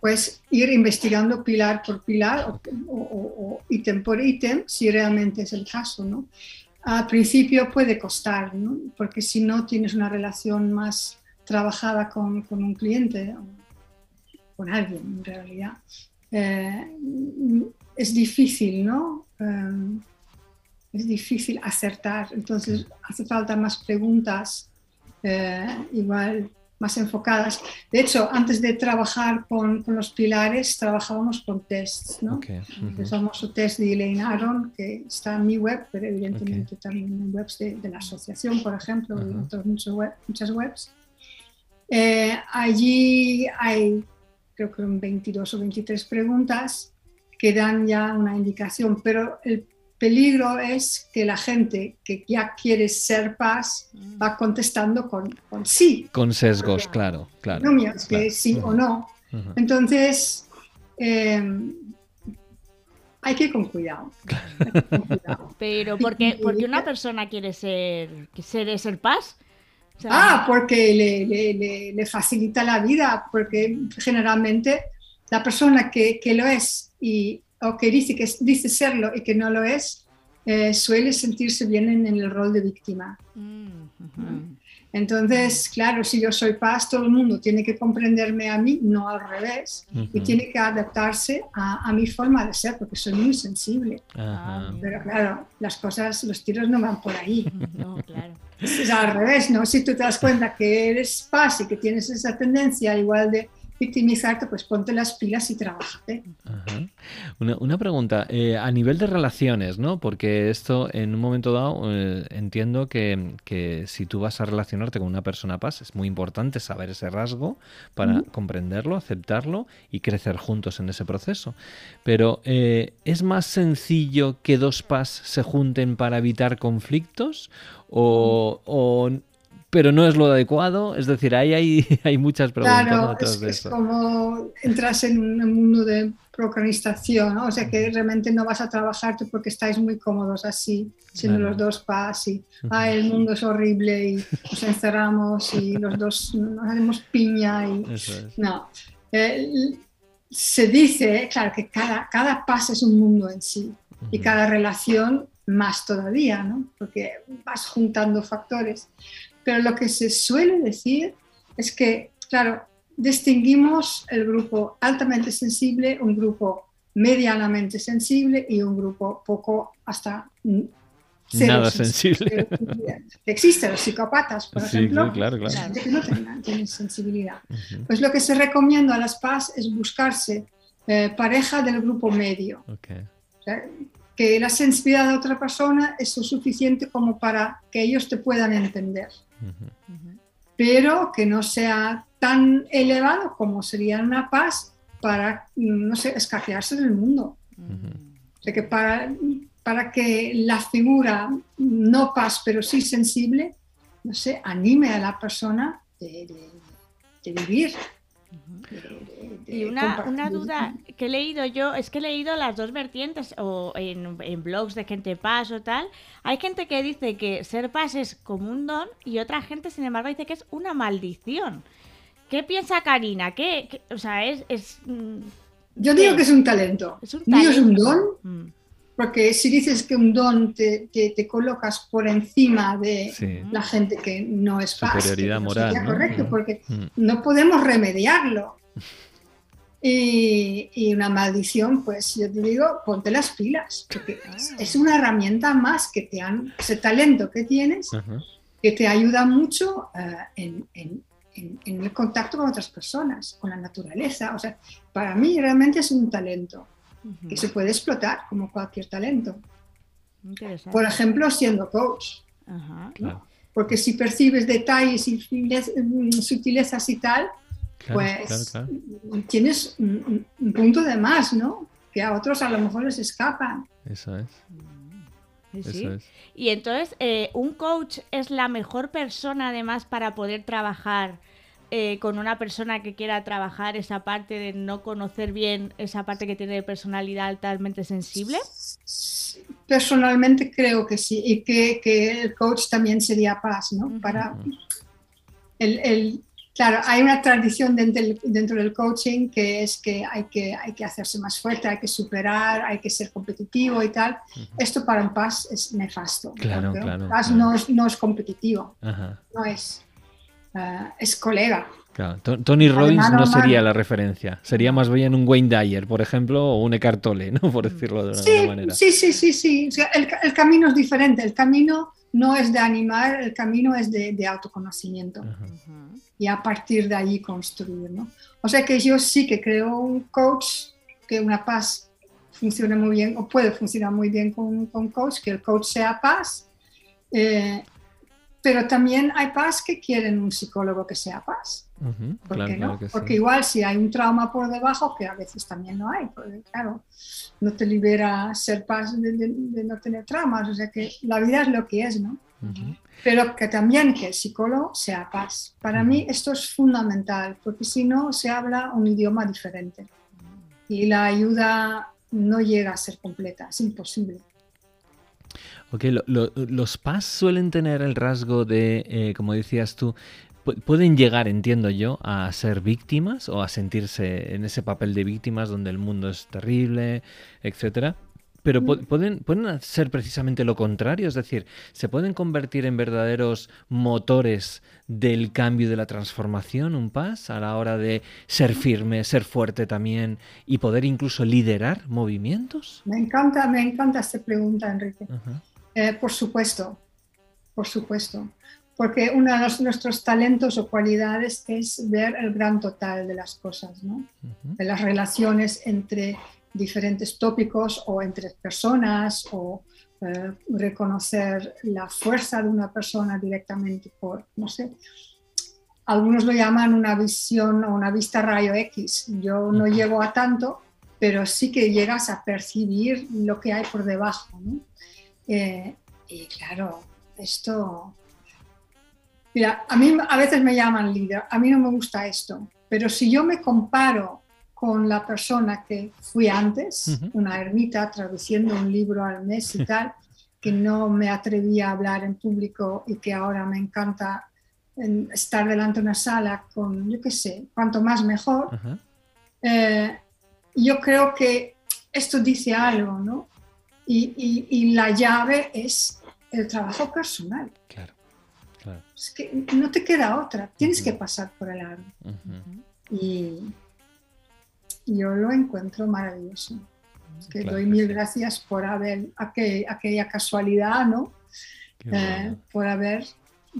Pues ir investigando pilar por pilar o, o ítem por ítem, si realmente es el caso, ¿no? Al principio puede costar, ¿no? porque si no tienes una relación más trabajada con, con un cliente con alguien en realidad, eh, es difícil, ¿no? Eh, es difícil acertar, entonces hace falta más preguntas, eh, igual más enfocadas. De hecho, antes de trabajar con, con los pilares, trabajábamos con tests, ¿no? Okay. El famoso test de Elaine Aron, que está en mi web, pero evidentemente también en webs de, de, la asociación, por ejemplo, y otras web, muchas webs. Eh, allí hay, creo que 22 o 23 preguntas que dan ya una indicación, pero el peligro es que la gente que ya quiere ser paz mm. va contestando con, con sí. Con sesgos, claro, claro. No que sí o no. Entonces, em, hay que ir con cuidado. Pero, porque, porque una persona quiere ser, quiere ser paz. ah, porque le, le, le, facilita la vida, porque generalmente la persona que, que lo es y o que dice que dice serlo y que no lo es, eh, suele sentirse bien en, el rol de víctima. Mm, Entonces, claro, si yo soy paz, todo el mundo tiene que comprenderme a mí, no al revés, y tiene que adaptarse a, mi forma de ser, porque soy muy sensible. Pero claro, las cosas, los tiros no van por ahí. No, claro. Es al revés, ¿no? Si tú te das cuenta que eres paz y que tienes esa tendencia igual de victimizarte, pues ponte las pilas y trabajate. Una, pregunta, eh, a nivel de relaciones, ¿no? Porque esto en un momento dado eh, entiendo que, si tú vas a relacionarte con una persona paz, es muy importante saber ese rasgo para comprenderlo, aceptarlo y crecer juntos en ese proceso. Pero eh, ¿es más sencillo que dos paz se junten para evitar conflictos? ¿O, o pero no es lo adecuado. Es decir, ahí hay, hay muchas preguntas claro, es, como entras en un mundo de procrastinación, o sea que realmente no vas a trabajarte porque estáis muy cómodos así, siendo los dos pas y ah, el mundo es horrible y nos encerramos y los dos nos hacemos piña y no. Eh, se dice, claro, que cada, cada pas es un mundo en sí y cada relación más todavía, ¿no? porque vas juntando factores. Pero lo que se suele decir es que, claro, distinguimos el grupo altamente sensible, un grupo medianamente sensible y un grupo poco hasta Nada sensible. Existen los psicópatas, por ejemplo, claro, claro. que no tienen, sensibilidad. Pues lo que se recomienda a las PAS es buscarse eh, pareja del grupo medio. que la sensibilidad de otra persona es lo suficiente como para que ellos te puedan entender. Pero que no sea tan elevado como sería una paz para, no sé, escaquearse del mundo. O sea, que para, para que la figura no paz, pero sí sensible, no sé, anime a la persona de, vivir. Y una, una, duda que he leído yo, es que he leído las dos vertientes, o en, en blogs de gente paz o tal. Hay gente que dice que ser paz es como un don y otra gente, sin embargo, dice que es una maldición. ¿Qué piensa Karina? ¿Qué, o sea, es... Mm, Yo digo que es un talento. ¿Es un es un don, mm. Porque si dices que un don te, te, colocas por encima de la gente que no es fácil. Superioridad moral. ¿no? correcto, mm. porque no podemos remediarlo. Y, una maldición, pues yo te digo, ponte las pilas, porque ah. es una herramienta más que te han, ese talento que tienes, que te ayuda mucho eh, en, en, en, el contacto con otras personas, con la naturaleza. O sea, para mí realmente es un talento que se puede explotar como cualquier talento. Por ejemplo, siendo coach. Porque si percibes detalles y mm, sutilezas y tal, pues tienes un, punto de más, ¿no? Que a otros a lo mejor les escapan. Eso es. Sí. Y entonces, eh, ¿un coach es la mejor persona además para poder trabajar eh, con una persona que quiera trabajar esa parte de no conocer bien esa parte que tiene de personalidad altamente sensible? Personalmente creo que sí, y que, el coach también sería paz, ¿no? Para el, claro, hay una tradición dentro del, dentro del, coaching que es que hay, que hay que hacerse más fuerte, hay que superar, hay que ser competitivo y tal. Esto para un paz es nefasto. Claro, claro. Paz No, es, no es competitivo, no es. Eh, es colega. Tony Robbins no sería la referencia, sería más bien un Wayne Dyer, por ejemplo, o un Eckhart Tolle, ¿no? por decirlo de alguna manera. Sí, sí, sí, sí. el, camino es diferente, el camino no es de animar, el camino es de, autoconocimiento. Y a partir de allí construir, ¿no? O sea que yo sí que creo un coach, que una paz funcione muy bien, o puede funcionar muy bien con un coach, que el coach sea paz. Eh, pero también hay paz que quieren un psicólogo que sea paz. ¿Por qué no? porque igual si hay un trauma por debajo, que a veces también no hay, porque claro, no te libera ser paz de, no tener traumas, o sea que la vida es lo que es, ¿no? Pero que también que el psicólogo sea paz. Para mí esto es fundamental, porque si no se habla un idioma diferente y la ayuda no llega a ser completa, es imposible. Ok, los PAS suelen tener el rasgo de, eh, como decías tú, pueden llegar, entiendo yo, a ser víctimas o a sentirse en ese papel de víctimas donde el mundo es terrible, etcétera. Pero mm. pueden, pueden ser precisamente lo contrario, es decir, se pueden convertir en verdaderos motores del cambio de la transformación, un PAS, a la hora de ser firme, ser fuerte también y poder incluso liderar movimientos. Me encanta, me encanta esta pregunta, Enrique. Eh, por supuesto, por supuesto, porque uno de nuestros talentos o cualidades es ver el gran total de las cosas, ¿no? de las relaciones entre diferentes tópicos o entre personas o eh, reconocer la fuerza de una persona directamente por, no sé, algunos lo llaman una visión o una vista rayo X. Yo no llego a tanto, pero sí que llegas a percibir lo que hay por debajo. ¿no? Eh, y claro, esto Mira, a mí a veces me llaman líder, a mí no me gusta esto, pero si yo me comparo con la persona que fui antes, una ermita traduciendo un libro al mes y tal, que no me atrevía a hablar en público y que ahora me encanta estar delante de una sala con, yo qué sé, cuanto más mejor, eh, yo creo que esto dice algo, ¿no? Y, y, la llave es el trabajo personal. Claro, claro. Es que no te queda otra, tienes que pasar por el árbol. Y yo lo encuentro maravilloso. que doy mil gracias por haber, aquella casualidad, ¿no? Eh, por haber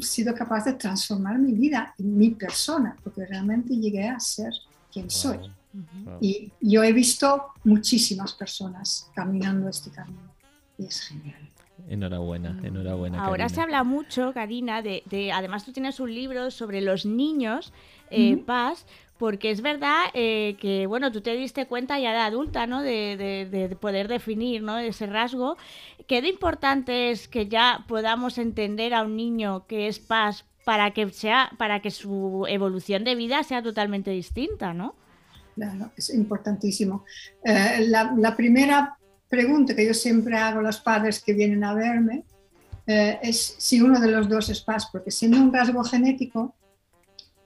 sido capaz de transformar mi vida y mi persona, porque realmente llegué a ser quien soy. Y yo he visto muchísimas personas caminando este camino y es genial. Enhorabuena, mm. enhorabuena. Ahora se habla mucho, Karina, de, además tú tienes un libro sobre los niños, eh, Paz, porque es verdad eh, que, bueno, tú te diste cuenta ya de adulta, ¿no? De, poder definir, ¿no? Ese rasgo. ¿Qué de importante es que ya podamos entender a un niño que es paz para que sea, para que su evolución de vida sea totalmente distinta, ¿no? Claro, es importantísimo. Eh, la, primera pregunta que yo siempre hago a los padres que vienen a verme eh, es si uno de los dos es paz, porque siendo un rasgo genético,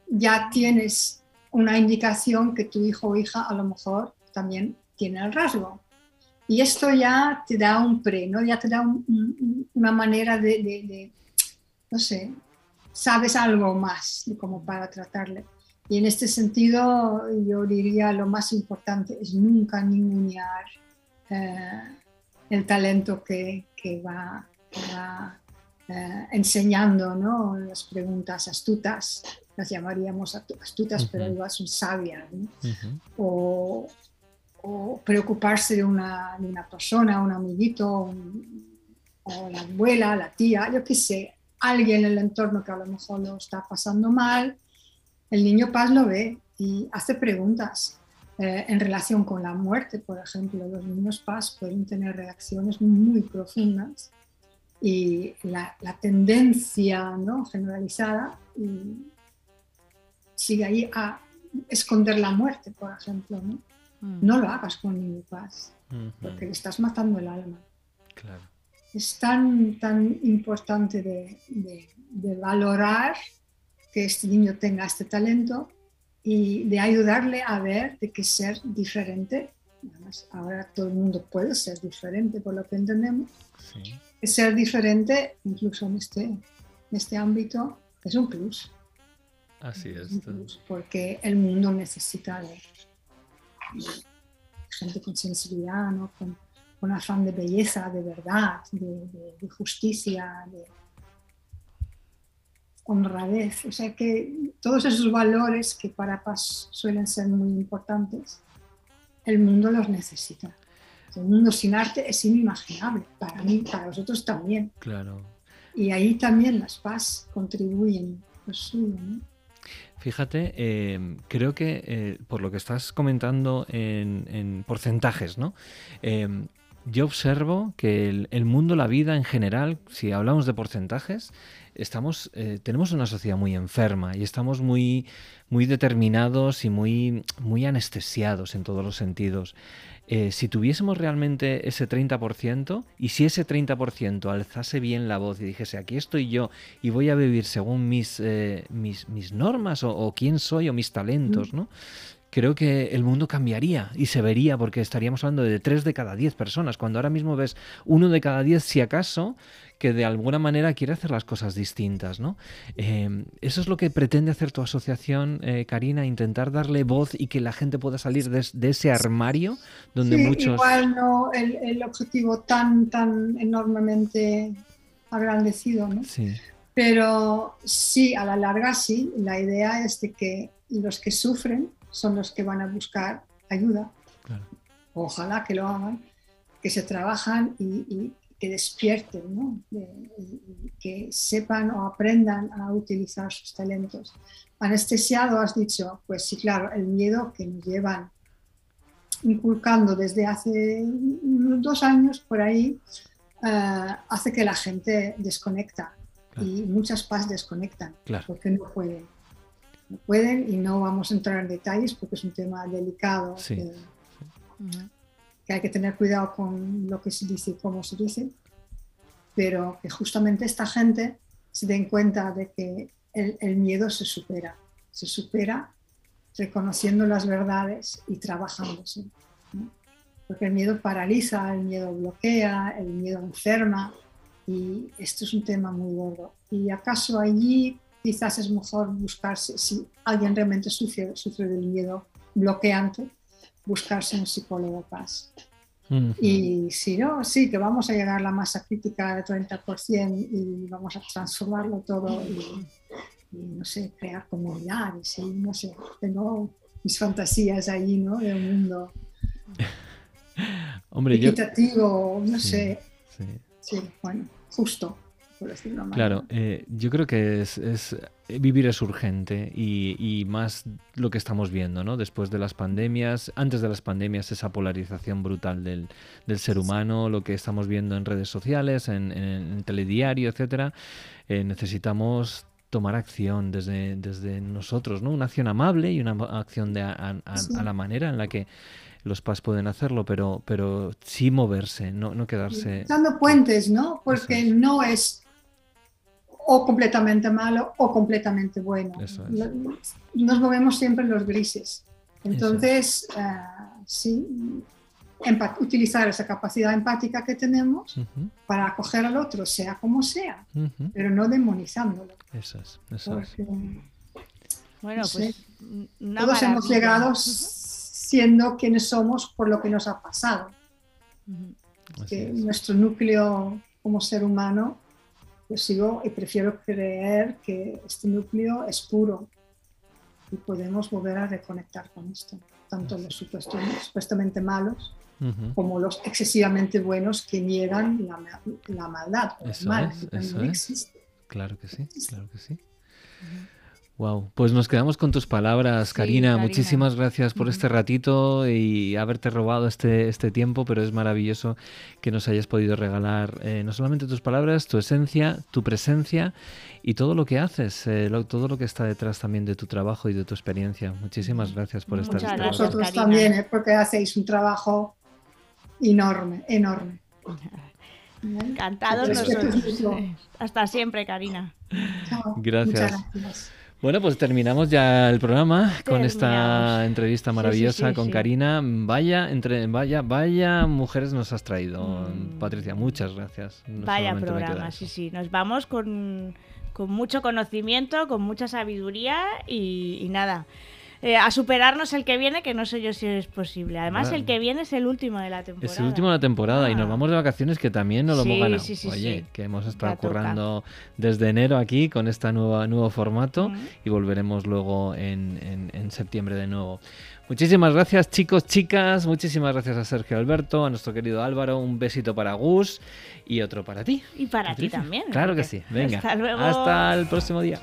ya tienes una indicación que tu hijo o hija a lo mejor también tiene el rasgo. Y esto ya te da un pre, ¿no? ya te da una manera de, no sé, sabes algo más como para tratarle. Y en este sentido, yo diría lo más importante es nunca ningunear eh, el talento que, que va, eh, enseñando ¿no? las preguntas astutas las llamaríamos astutas, pero igual son sabias, o, preocuparse de una, de una, persona, un amiguito, o la abuela, la tía, yo qué sé, alguien en el entorno que a lo mejor lo está pasando mal, el niño paz lo ve y hace preguntas. Eh, en relación con la muerte, por ejemplo, los niños paz pueden tener reacciones muy profundas y la, la tendencia ¿no? generalizada sigue ahí a esconder la muerte, por ejemplo. No, mm. no lo hagas con niño paz, porque le estás matando el alma. Claro. Es tan, tan importante de, de, valorar que este niño tenga este talento y de ayudarle a ver de que ser diferente, además ahora todo el mundo puede ser diferente por lo que entendemos, ser diferente incluso en este, en este ámbito es un plus. Así es. Porque el mundo necesita de, gente con sensibilidad, ¿no? con, afán de belleza, de verdad, de, justicia, de honradez. O sea que todos esos valores que para paz suelen ser muy importantes, el mundo los necesita. El mundo sin arte es inimaginable, para mí, para vosotros también. Claro. Y ahí también las paz contribuyen lo suyo. ¿no? Fíjate, em, creo que eh, por lo que estás comentando en, porcentajes, ¿no? Em, yo observo que el, mundo, la vida en general, si hablamos de porcentajes, estamos, eh, tenemos una sociedad muy enferma y estamos muy, muy determinados y muy, muy anestesiados en todos los sentidos. Eh, si tuviésemos realmente ese 30% y si ese 30% alzase bien la voz y dijese aquí estoy yo y voy a vivir según mis, eh, mis, mis, normas o, quién soy o mis talentos. ¿no? Creo que el mundo cambiaría y se vería porque estaríamos hablando de 3 de cada 10 personas, cuando ahora mismo ves uno de cada 10 si acaso que de alguna manera quiere hacer las cosas distintas, ¿no? Em, eso es lo que pretende hacer tu asociación, eh, Karina, intentar darle voz y que la gente pueda salir de, ese armario donde sí, muchos... Igual no el, objetivo tan, tan enormemente agrandecido, ¿no? Sí. Pero sí, a la larga sí, la idea es de que los que sufren son los que van a buscar ayuda. Ojalá que lo hagan, que se trabajan y, que despierten, ¿no? que sepan o aprendan a utilizar sus talentos. Anestesiado, has dicho, pues sí, claro, el miedo que nos llevan inculcando desde hace dos años por ahí eh, hace que la gente desconecta y muchas PAS desconectan porque no pueden. No pueden y no vamos a entrar en detalles porque es un tema delicado que, hay que tener cuidado con lo que se dice y cómo se dice, pero que justamente esta gente se den cuenta de que el, miedo se supera, se supera reconociendo las verdades y trabajándose. Porque el miedo paraliza, el miedo bloquea, el miedo enferma, y esto es un tema muy gordo. Y acaso allí quizás es mejor buscarse, si alguien realmente sufre, sufre del miedo bloqueante, buscarse un psicólogo paz. Y si no, sí, que vamos a llegar a la masa crítica del 30% y vamos a transformarlo todo y, no sé, crear comunidades y no sé, tengo mis fantasías allí, ¿no? De un mundo Hombre, equitativo, no sé. sí, bueno justo. Por decirlo claro, eh, yo creo que es, vivir es urgente y, más lo que estamos viendo, ¿no? Después de las pandemias, antes de las pandemias, esa polarización brutal del, ser humano, lo que estamos viendo en redes sociales, en, telediario, etcétera, eh, necesitamos tomar acción desde, desde nosotros, ¿no? Una acción amable y una acción de a, la manera en la que los PAS pueden hacerlo, pero, pero sí moverse, no, no quedarse... Dando puentes, ¿no? Porque no es o completamente malo o completamente bueno. Nos movemos siempre en los grises. Entonces, eh, sí, utilizar esa capacidad empática que tenemos para acoger al otro, sea como sea, pero no demonizándolo. Eso es, eso es. Bueno, pues todos hemos llegado siendo quienes somos por lo que nos ha pasado. que nuestro núcleo como ser humano, yo sigo y prefiero creer que este núcleo es puro y podemos volver a reconectar con esto, tanto los supuestamente malos como los excesivamente buenos que niegan la, maldad. Eso mal, es, Claro que sí, claro que sí. Wow, pues nos quedamos con tus palabras, Karina. Muchísimas gracias por este ratito y haberte robado este, este tiempo, pero es maravilloso que nos hayas podido regalar eh, no solamente tus palabras, tu esencia, tu presencia y todo lo que haces, eh, todo lo que está detrás también de tu trabajo y de tu experiencia. Muchísimas gracias por estar aquí. Vosotros también, eh, porque hacéis un trabajo enorme, enorme. Encantados nosotros. Hasta siempre, Karina. Gracias. Bueno, pues terminamos ya el programa con esta entrevista maravillosa con Karina. Vaya, entre, vaya, vaya mujeres nos has traído, mm. Patricia. Muchas gracias. vaya programa, sí, sí. Nos vamos con, mucho conocimiento, con mucha sabiduría y nada. Eh, a superarnos el que viene, que no sé yo si es posible. Además, el que viene es el último de la temporada. Es el último de la temporada y nos ah. vamos de vacaciones que también no lo hemos ganado. Oye, que hemos estado currando desde enero aquí con este nuevo, formato y volveremos luego en, en septiembre de nuevo. Muchísimas gracias chicos, chicas, muchísimas gracias a Sergio Alberto, a nuestro querido Álvaro, un besito para Gus y otro para ti. Y para ti también. Claro que sí, venga. Hasta luego. Hasta el próximo día.